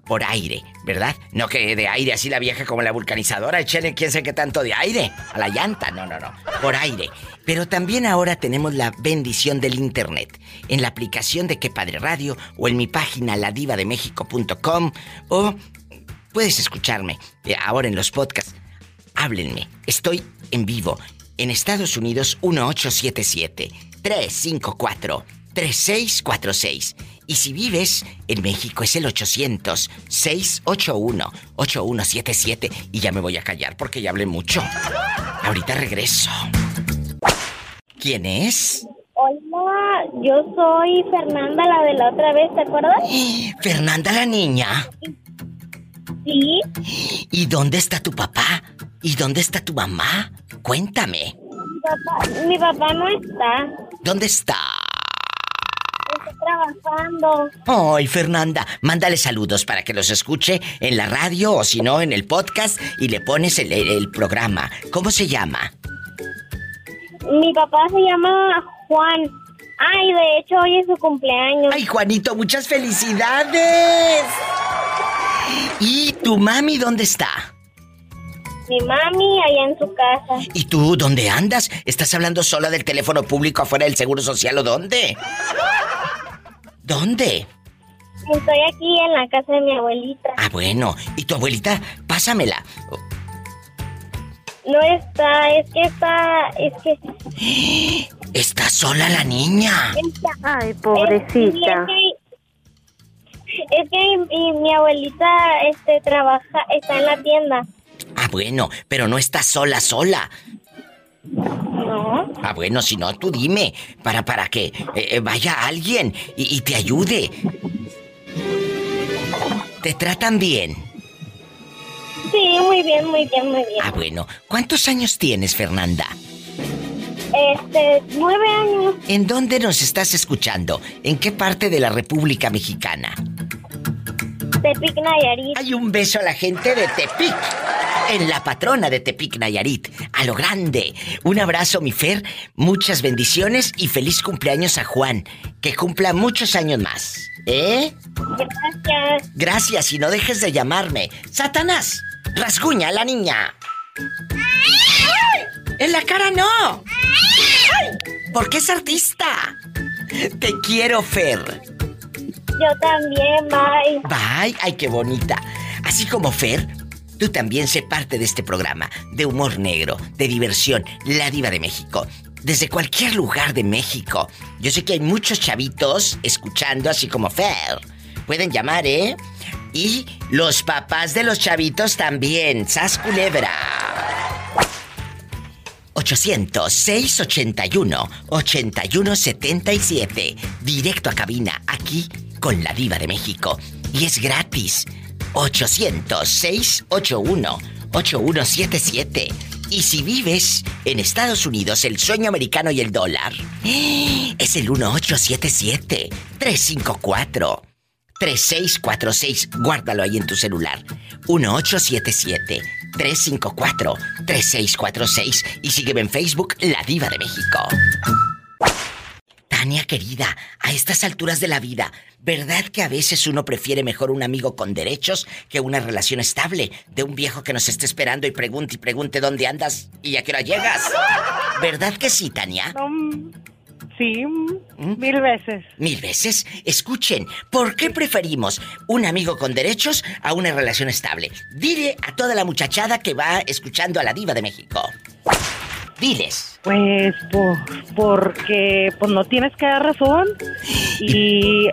Por aire, ¿verdad? No que de aire así la vieja como la vulcanizadora, échale quién sabe qué tanto de aire. A la llanta, no, no, no. Por aire. Pero también ahora tenemos la bendición del internet. En la aplicación de Que Padre Radio o en mi página ladivademexico.com o puedes escucharme eh, ahora en los podcasts. Háblenme. Estoy en vivo. En Estados Unidos, 1877-354-3646. Y si vives en México, es el 800-681-8177. Y ya me voy a callar porque ya hablé mucho. Ahorita regreso. ¿Quién es? Hola, yo soy Fernanda, la de la otra vez, ¿te acuerdas? Fernanda la niña. Sí. ¿Y dónde está tu papá? ¿Y dónde está tu mamá? Cuéntame. Mi papá, mi papá no está. ¿Dónde está? Trabajando. Ay, Fernanda, mándale saludos para que los escuche en la radio o si no en el podcast y le pones el programa. ¿Cómo se llama? Mi papá se llama Juan. Ay, de hecho hoy es su cumpleaños. Ay, Juanito, muchas felicidades. ¿Y tu mami dónde está? Mi mami allá en su casa. ¿Y tú dónde andas? ¿Estás hablando sola del teléfono público afuera del Seguro Social o dónde? ¿Dónde? Estoy aquí en la casa de mi abuelita. Ah, bueno. ¿Y tu abuelita? Pásamela. No está, es que está, es que... (gasps) ¿Está sola la niña? Ay, pobrecita. Es que, es que mi, mi abuelita este, trabaja, está en la tienda. Ah, bueno, pero no está sola, sola. No. Ah, bueno, si no, tú dime, para, para que eh, eh, vaya alguien y, y te ayude. ¿Te tratan bien? Sí, muy bien, muy bien, muy bien. Ah, bueno. ¿Cuántos años tienes, Fernanda? Este, nueve años. ¿En dónde nos estás escuchando? ¿En qué parte de la República Mexicana? Tepic Nayarit. Hay un beso a la gente de Tepic. En la patrona de Tepic Nayarit. A lo grande. Un abrazo, mi Fer. Muchas bendiciones y feliz cumpleaños a Juan. Que cumpla muchos años más. ¿Eh? Gracias. Gracias y no dejes de llamarme. Satanás, rasguña a la niña. En la cara no. Porque es artista. Te quiero, Fer. Yo también, bye. Bye, ay, qué bonita. Así como Fer, tú también sé parte de este programa de humor negro, de diversión, La Diva de México. Desde cualquier lugar de México. Yo sé que hay muchos chavitos escuchando, así como Fer. Pueden llamar, ¿eh? Y los papás de los chavitos también. Sas Culebra. 800-681-8177. Directo a cabina, aquí con la Diva de México. Y es gratis. 800-681-8177. Y si vives en Estados Unidos, el sueño americano y el dólar (gasps) es el 1877-354. 3646, guárdalo ahí en tu celular. 1877-354-3646 y sígueme en Facebook, La Diva de México. Tania querida, a estas alturas de la vida, ¿verdad que a veces uno prefiere mejor un amigo con derechos que una relación estable de un viejo que nos esté esperando y pregunte y pregunte dónde andas y a qué hora llegas? ¿Verdad que sí, Tania? Sí, mil veces. Mil veces. Escuchen, ¿por qué preferimos un amigo con derechos a una relación estable? Dile a toda la muchachada que va escuchando a la diva de México. Diles. Pues por, porque pues no tienes que dar razón y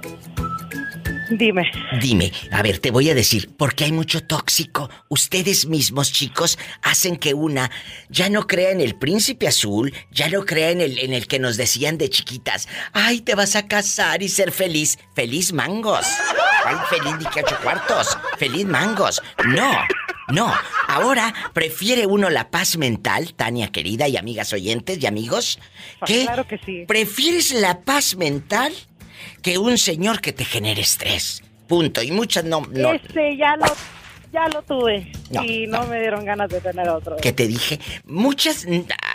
dime. Dime, a ver, te voy a decir, porque hay mucho tóxico. Ustedes mismos, chicos, hacen que una ya no crea en el príncipe azul, ya no crea en el, en el que nos decían de chiquitas. Ay, te vas a casar y ser feliz. Feliz mangos. Ay, feliz ni que ocho cuartos. Feliz mangos. No. No, ahora prefiere uno la paz mental, Tania querida y amigas oyentes y amigos. ¿Qué? Claro que sí. ¿Prefieres la paz mental que un señor que te genere estrés? Punto. Y muchas no. no Ese ya lo, ya lo tuve No, y no, me dieron ganas de tener otro. que te dije, muchas,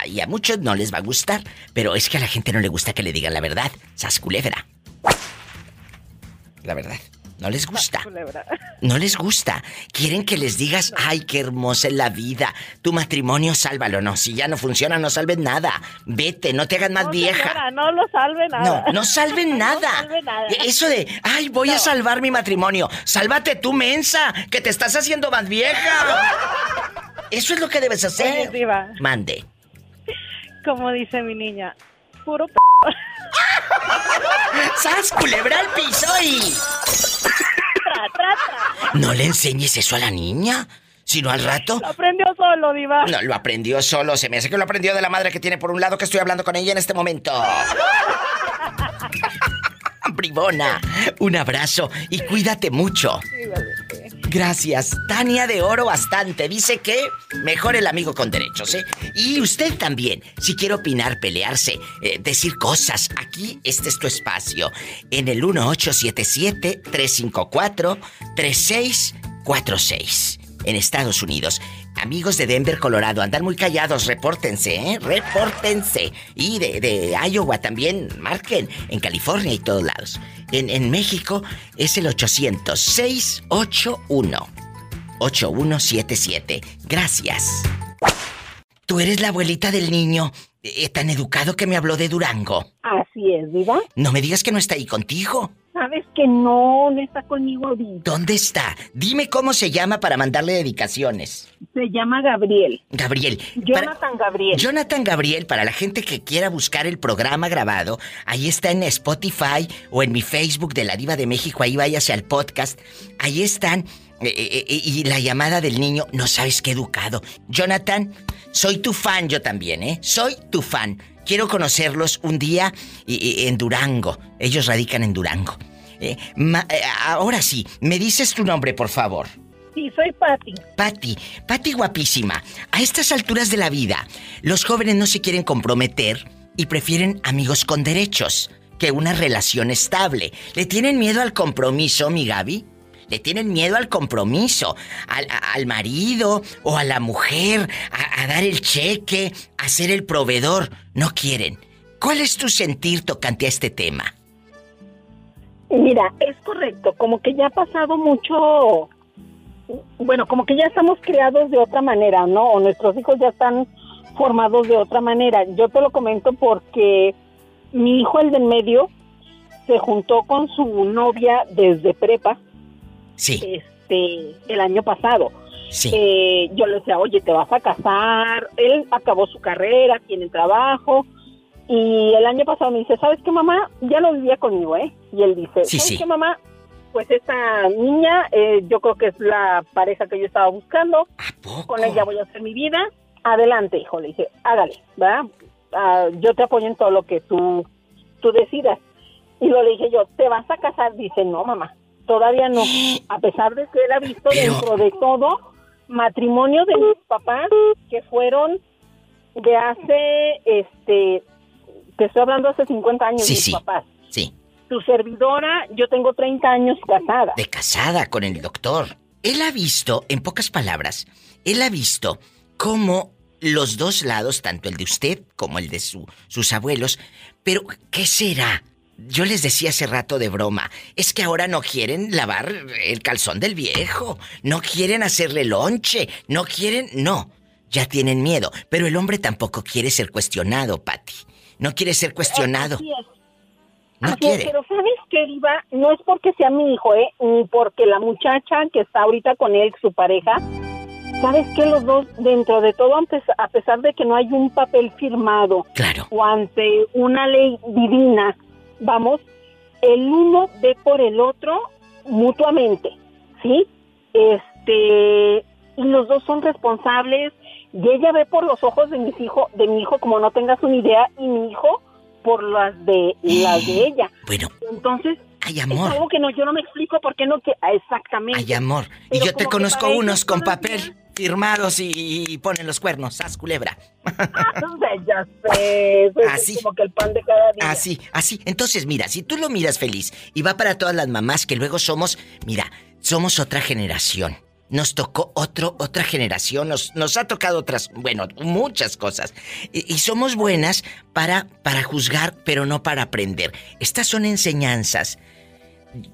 y a muchos no les va a gustar, pero es que a la gente no le gusta que le digan la verdad. Sas culebra. La verdad. No les gusta. No les gusta. Quieren que les digas, ay, qué hermosa es la vida. Tu matrimonio, sálvalo. No, si ya no funciona, no salven nada. Vete, no te hagas más No, vieja. señora, no lo salve nada. No, no salven nada. (laughs) No salve nada. Eso de, ay, voy a salvar mi matrimonio. Sálvate tú, mensa, que te estás haciendo más vieja. Eso es lo que debes hacer. Oye, Mande. como dice mi niña, puro p... ¡Sas, culebra al piso y... tra, tra, tra. No le enseñes eso a la niña, sino al rato... Lo aprendió solo, diva. No, lo aprendió solo. Se me hace que lo aprendió de la madre que tiene por un lado que estoy hablando con ella en este momento. (laughs) Bribona, un abrazo y cuídate mucho. Gracias. Tania de Oro bastante. Dice que mejor el amigo con derechos, ¿eh? Y usted también, si quiere opinar, pelearse, eh, decir cosas, aquí este es tu espacio. En el 1877-354-3646. En Estados Unidos. Amigos de Denver, Colorado, andan muy callados, repórtense, ¿eh? Repórtense. Y de, de Iowa también, marquen. En California y todos lados. En, en México es el 800-681-8177. Gracias. Tú eres la abuelita del niño eh, tan educado que me habló de Durango. Así es, ¿viva? No me digas que no está ahí contigo. Sabes que no, no está conmigo ahorita. ¿Dónde está? Dime cómo se llama para mandarle dedicaciones. Se llama Gabriel. Gabriel. Jonathan Gabriel. Jonathan Gabriel, para la gente que quiera buscar el programa grabado, ahí está en Spotify o en mi Facebook de la Diva de México, ahí váyase al podcast. Ahí están. eh, eh, eh, y la llamada del niño, no sabes qué educado. Jonathan, Soy tu fan yo también, ¿eh? Soy tu fan. Quiero conocerlos un día y- y- en Durango. Ellos radican en Durango. Eh, ma- eh, ahora sí, me dices tu nombre, por favor. Sí, soy Patti. Patti, Patti guapísima. A estas alturas de la vida, los jóvenes no se quieren comprometer y prefieren amigos con derechos que una relación estable. ¿Le tienen miedo al compromiso, mi Gaby? Le tienen miedo al compromiso, al, al marido o a la mujer, a, a dar el cheque, a ser el proveedor. No quieren. ¿Cuál es tu sentir tocante a este tema? Mira, es correcto, como que ya ha pasado mucho, bueno, como que ya estamos criados de otra manera, ¿no? O nuestros hijos ya están formados de otra manera. Yo te lo comento porque mi hijo, el del medio, se juntó con su novia desde prepa. Sí. Este, el año pasado. Sí. Eh, yo le decía, oye, te vas a casar. Él acabó su carrera, tiene trabajo. Y el año pasado me dice, ¿sabes qué, mamá? Ya no vivía conmigo, ¿eh? Y él dice, Sí, ¿sabes sí. qué, mamá? Pues esta niña, eh, yo creo que es la pareja que yo estaba buscando. Con ella voy a hacer mi vida. Adelante, hijo. Le dije, hágale, ¿verdad? Ah, yo te apoyo en todo lo que tú, tú decidas. Y lo le dije yo, ¿te vas a casar? Dice, no, mamá, todavía no. (gasps) A pesar de que él ha visto dentro de todo matrimonio de mis papás que fueron de hace, este, te estoy hablando hace 50 años, Sí, mis sí. papás. Sí. Tu servidora, yo tengo 30 años casada. De casada con el doctor. Él ha visto, en pocas palabras, él ha visto cómo los dos lados, tanto el de usted como el de su- sus abuelos, pero ¿qué será? Yo les decía hace rato de broma, es que ahora no quieren lavar el calzón del viejo, no quieren hacerle lonche, no quieren, no, ya tienen miedo, pero el hombre tampoco quiere ser cuestionado, Patty, no quiere ser cuestionado, Así es. no Así es, quiere. pero ¿sabes qué, Diva? No es porque sea mi hijo, ¿eh? Ni porque la muchacha que está ahorita con él, su pareja, ¿sabes qué? Los dos, dentro de todo, a pesar de que no hay un papel firmado claro. o ante una ley divina, vamos, el uno ve por el otro mutuamente, ¿sí? Este, y los dos son responsables y ella ve por los ojos de mis hijos, de mi hijo, como no tengas una idea, y mi hijo por las de las de ella. Bueno. Entonces, hay amor. es algo que no, yo no me explico por qué no que exactamente. Ay, amor. Y Pero yo te conozco unos con papel firmados y, y ponen los cuernos. Haz culebra. (laughs) ya sé, eso es Así. como que el pan de cada día. Así, así. Entonces, mira, si tú lo miras feliz y va para todas las mamás que luego somos, mira, somos otra generación. Nos tocó otro, otra generación, nos, nos ha tocado otras, bueno, muchas cosas. Y, y somos buenas para, para juzgar, pero no para aprender. Estas son enseñanzas.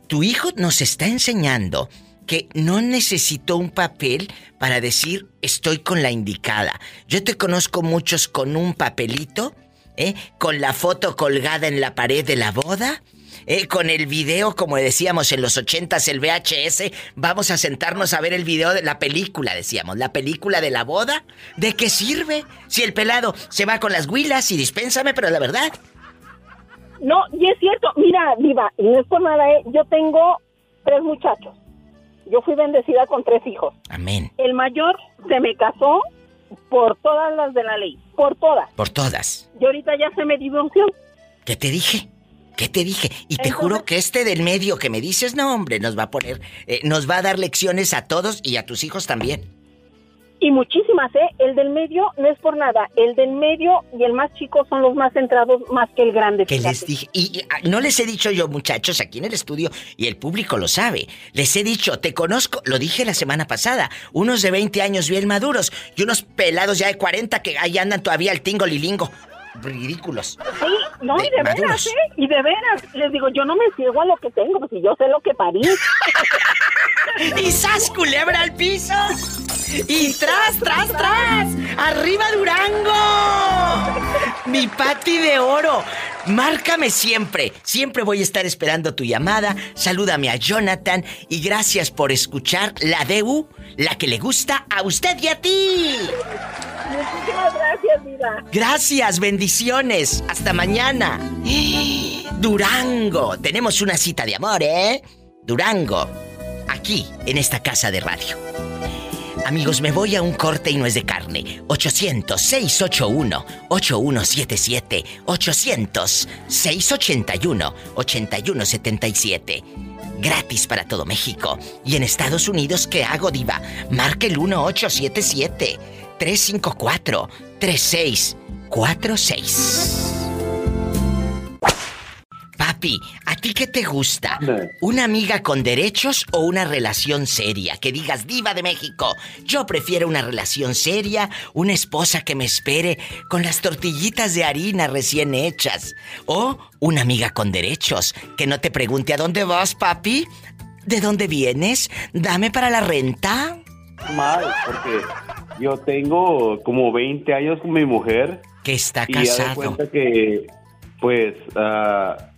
Tu hijo nos está enseñando que no necesitó un papel para decir estoy con la indicada. Yo te conozco muchos con un papelito, ¿eh? con la foto colgada en la pared de la boda, ¿eh? con el video, como decíamos en los ochentas, el VHS. Vamos a sentarnos a ver el video de la película, decíamos, la película de la boda. ¿De qué sirve? Si el pelado se va con las huilas y dispénsame, pero la verdad. No, y es cierto, mira, Diva, y no es por nada, ¿eh? yo tengo tres muchachos. Yo fui bendecida con tres hijos. Amén. El mayor se me casó por todas las de la ley, por todas. Por todas. Y ahorita ya se me divorció. ¿Qué te dije? ¿Qué te dije? Y te juro que este del medio que me dices, no, hombre, nos va a poner, eh, nos va a dar lecciones a todos y a tus hijos también. Y muchísimas, ¿eh? El del medio no es por nada. El del medio y el más chico son los más centrados más que el grande. Que les dije, y, y, ah, no les he dicho yo, muchachos, aquí en el estudio, y el público lo sabe. Les he dicho, te conozco, lo dije la semana pasada, unos de 20 años bien maduros y unos pelados ya de 40 que ahí andan todavía al tingo lilingo. Ridículos. Sí, no, De y de maduros. veras, ¿eh? Y de veras. Les digo, yo no me ciego a lo que tengo, pues si yo sé lo que parí. (laughs) ¡Y sas, culebra al piso! ¡Y tras, tras, tras! ¡Arriba Durango! Mi Pati de oro. Márcame siempre. Siempre voy a estar esperando tu llamada. Salúdame a Jonathan y gracias por escuchar la DU, la que le gusta a usted y a ti. Muchísimas gracias, Diva. Gracias, bendiciones. Hasta mañana. Durango. Tenemos una cita de amor, ¿eh? Durango. Aquí, en esta casa de radio. Amigos, me voy a un corte y no es de carne. 800-681-8177. 800-681-8177. Gratis para todo México. Y en Estados Unidos, ¿qué hago, Diva? Marque el 1877-354-3646. Papi, ¿a ti qué te gusta? ¿Una amiga con derechos o una relación seria? Que digas, diva de México, yo prefiero una relación seria, una esposa que me espere con las tortillitas de harina recién hechas. O una amiga con derechos, que no te pregunte a dónde vas, papi, de dónde vienes, dame para la renta. Mal, porque yo tengo como 20 años con mi mujer. Que está Y ya de casado. cuenta que, pues, ah,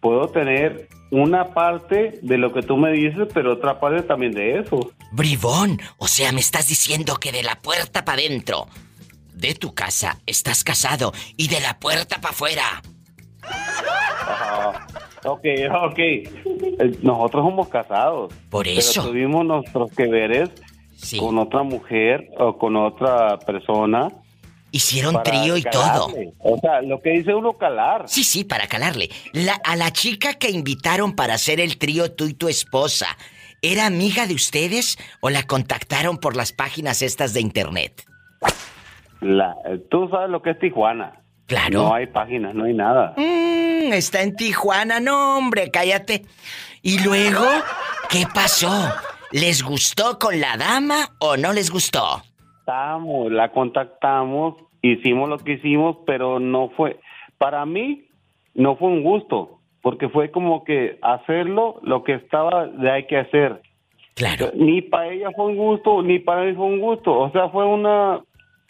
puedo tener una parte de lo que tú me dices, pero otra parte también de eso. Bribón, o sea, me estás diciendo que de la puerta para adentro de tu casa estás casado y de la puerta para afuera. Ajá. Ok, ok. Eh, Nosotros somos casados. Por eso. Pero tuvimos nuestros que veres con otra mujer o con otra persona. Hicieron trío y todo. O sea, lo que dice uno calar. Sí, sí, para calarle. La, a la chica que invitaron para hacer el trío tú y tu esposa, ¿era amiga de ustedes o la contactaron por las páginas estas de internet? La, tú sabes lo que es Tijuana. Claro. No hay páginas, no hay nada. Mmm, está en Tijuana, no, hombre, cállate. Y luego, ¿qué pasó? ¿Les gustó con la dama o no les gustó? Contactamos, la contactamos, hicimos lo que hicimos, pero no fue, para mí, no fue un gusto, porque fue como que hacerlo lo que estaba de hay que hacer. Claro. Ni para ella fue un gusto, ni para mí fue un gusto, o sea, fue una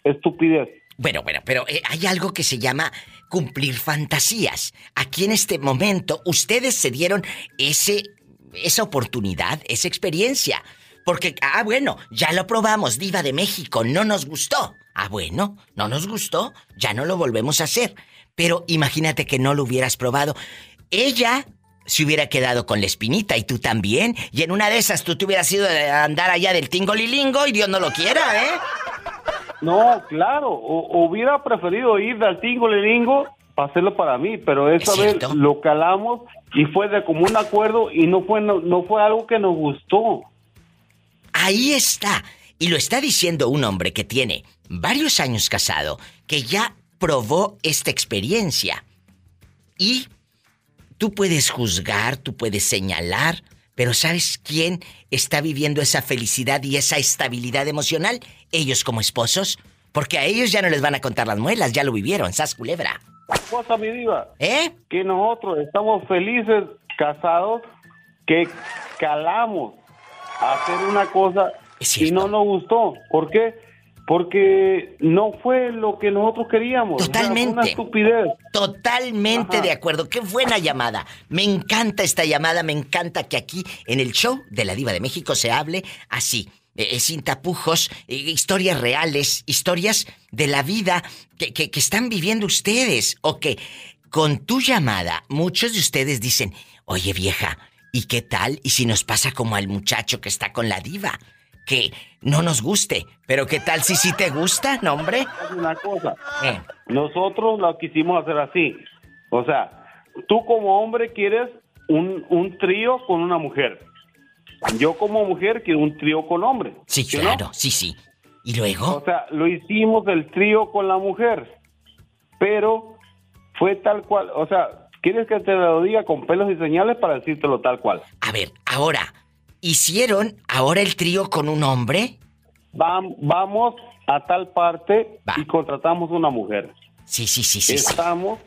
estupidez. Bueno, bueno, pero eh, hay algo que se llama cumplir fantasías. Aquí en este momento ustedes se dieron ese esa oportunidad, esa experiencia. Porque, ah, bueno, ya lo probamos, Diva de México, no nos gustó. Ah, bueno, no nos gustó, ya no lo volvemos a hacer. Pero imagínate que no lo hubieras probado. Ella se hubiera quedado con la espinita y tú también. Y en una de esas tú te hubieras ido a andar allá del tingolilingo y Dios no lo quiera, ¿eh? No, claro, o- hubiera preferido ir del tingo liringo para hacerlo para mí, pero esa vez lo calamos y fue de común acuerdo y no fue no, no fue algo que nos gustó. Ahí está. Y lo está diciendo un hombre que tiene varios años casado, que ya probó esta experiencia. Y tú puedes juzgar, tú puedes señalar, pero ¿sabes quién está viviendo esa felicidad y esa estabilidad emocional? Ellos como esposos. Porque a ellos ya no les van a contar las muelas, ya lo vivieron, sas culebra. Cosa, mi diva. ¿Eh? Que nosotros estamos felices casados que calamos hacer una cosa y no nos gustó. ¿Por qué? Porque no fue lo que nosotros queríamos. O sea, fue Totalmente. una estupidez. Totalmente Ajá. de acuerdo. Qué buena llamada. Me encanta esta llamada. Me encanta que aquí en el show de la Diva de México se hable así. eh, eh, sin tapujos, eh, historias reales, historias de la vida que, que- que están viviendo ustedes. O que con tu llamada, muchos de ustedes dicen, oye vieja, ¿y qué tal? ¿Y si nos pasa como al muchacho que está con la diva? Que no nos guste, pero ¿qué tal si sí te gusta, no hombre? Una cosa. Eh. Nosotros lo quisimos hacer así. O sea, tú como hombre quieres un, un trío con una mujer. Yo como mujer quiero un trío con hombre. Sí, ¿sí o no? claro, sí, sí. ¿Y luego? O sea, lo hicimos el trío con la mujer. Pero fue tal cual. O sea, ¿quieres que te lo diga con pelos y señales para decírtelo tal cual? A ver, ahora, ¿hicieron ahora el trío con un hombre? Vam- vamos a tal parte y contratamos una mujer. Sí, sí, sí, sí. Estamos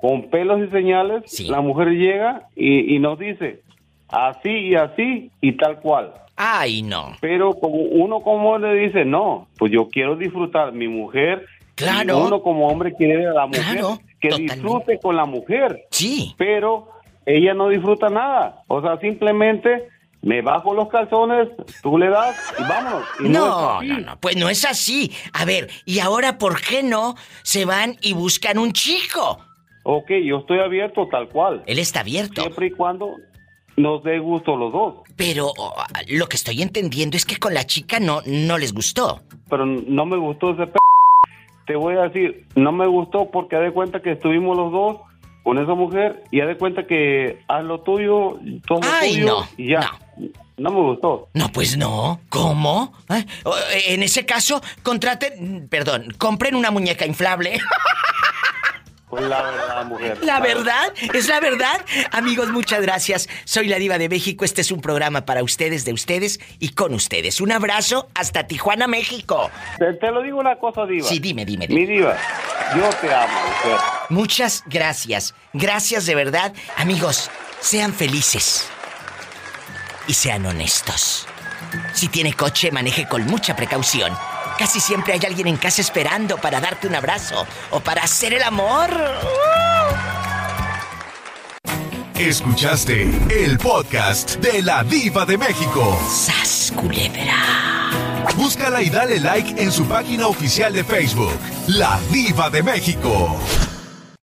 con pelos y señales. La mujer llega y, y nos dice así y así y tal cual. Ay, no. Pero como uno como le dice, no, pues yo quiero disfrutar mi mujer. Claro. Y uno como hombre quiere ver a la mujer Claro, que totalmente. disfrute con la mujer. Sí. Pero ella no disfruta nada. O sea, simplemente me bajo los calzones, tú le das y vámonos. Y No, no, no, pues no es así. A ver, ¿y ahora por qué no se van y buscan un chico? Ok, yo estoy abierto tal cual. Él está abierto. Siempre y cuando nos dé gusto los dos. Pero oh, lo que estoy entendiendo es que con la chica no, no les gustó. Pero no me gustó ese p... Te voy a decir, no me gustó porque haz de cuenta que estuvimos los dos con esa mujer y haz de cuenta que haz lo tuyo, todo Ay, tuyo no, y ya. No. me gustó. No, pues no. ¿Cómo? ¿Eh? En ese caso, contraten, perdón, compren una muñeca inflable. (laughs) Pues la verdad, mujer. La verdad, es la verdad. Amigos, muchas gracias. Soy la diva de México. Este es un programa para ustedes, de ustedes y con ustedes. Un abrazo hasta Tijuana, México. Te, te lo digo una cosa, diva. Sí, dime, dime, dime. Mi diva, yo te amo, mujer. Muchas gracias. Gracias de verdad. Amigos, sean felices. Y sean honestos. Si tiene coche, maneje con mucha precaución. Casi siempre hay alguien en casa esperando para darte un abrazo o para hacer el amor. Escuchaste el podcast de la diva de México. ¡Sas, culebra! Búscala y dale like en su página oficial de Facebook, La Diva de México.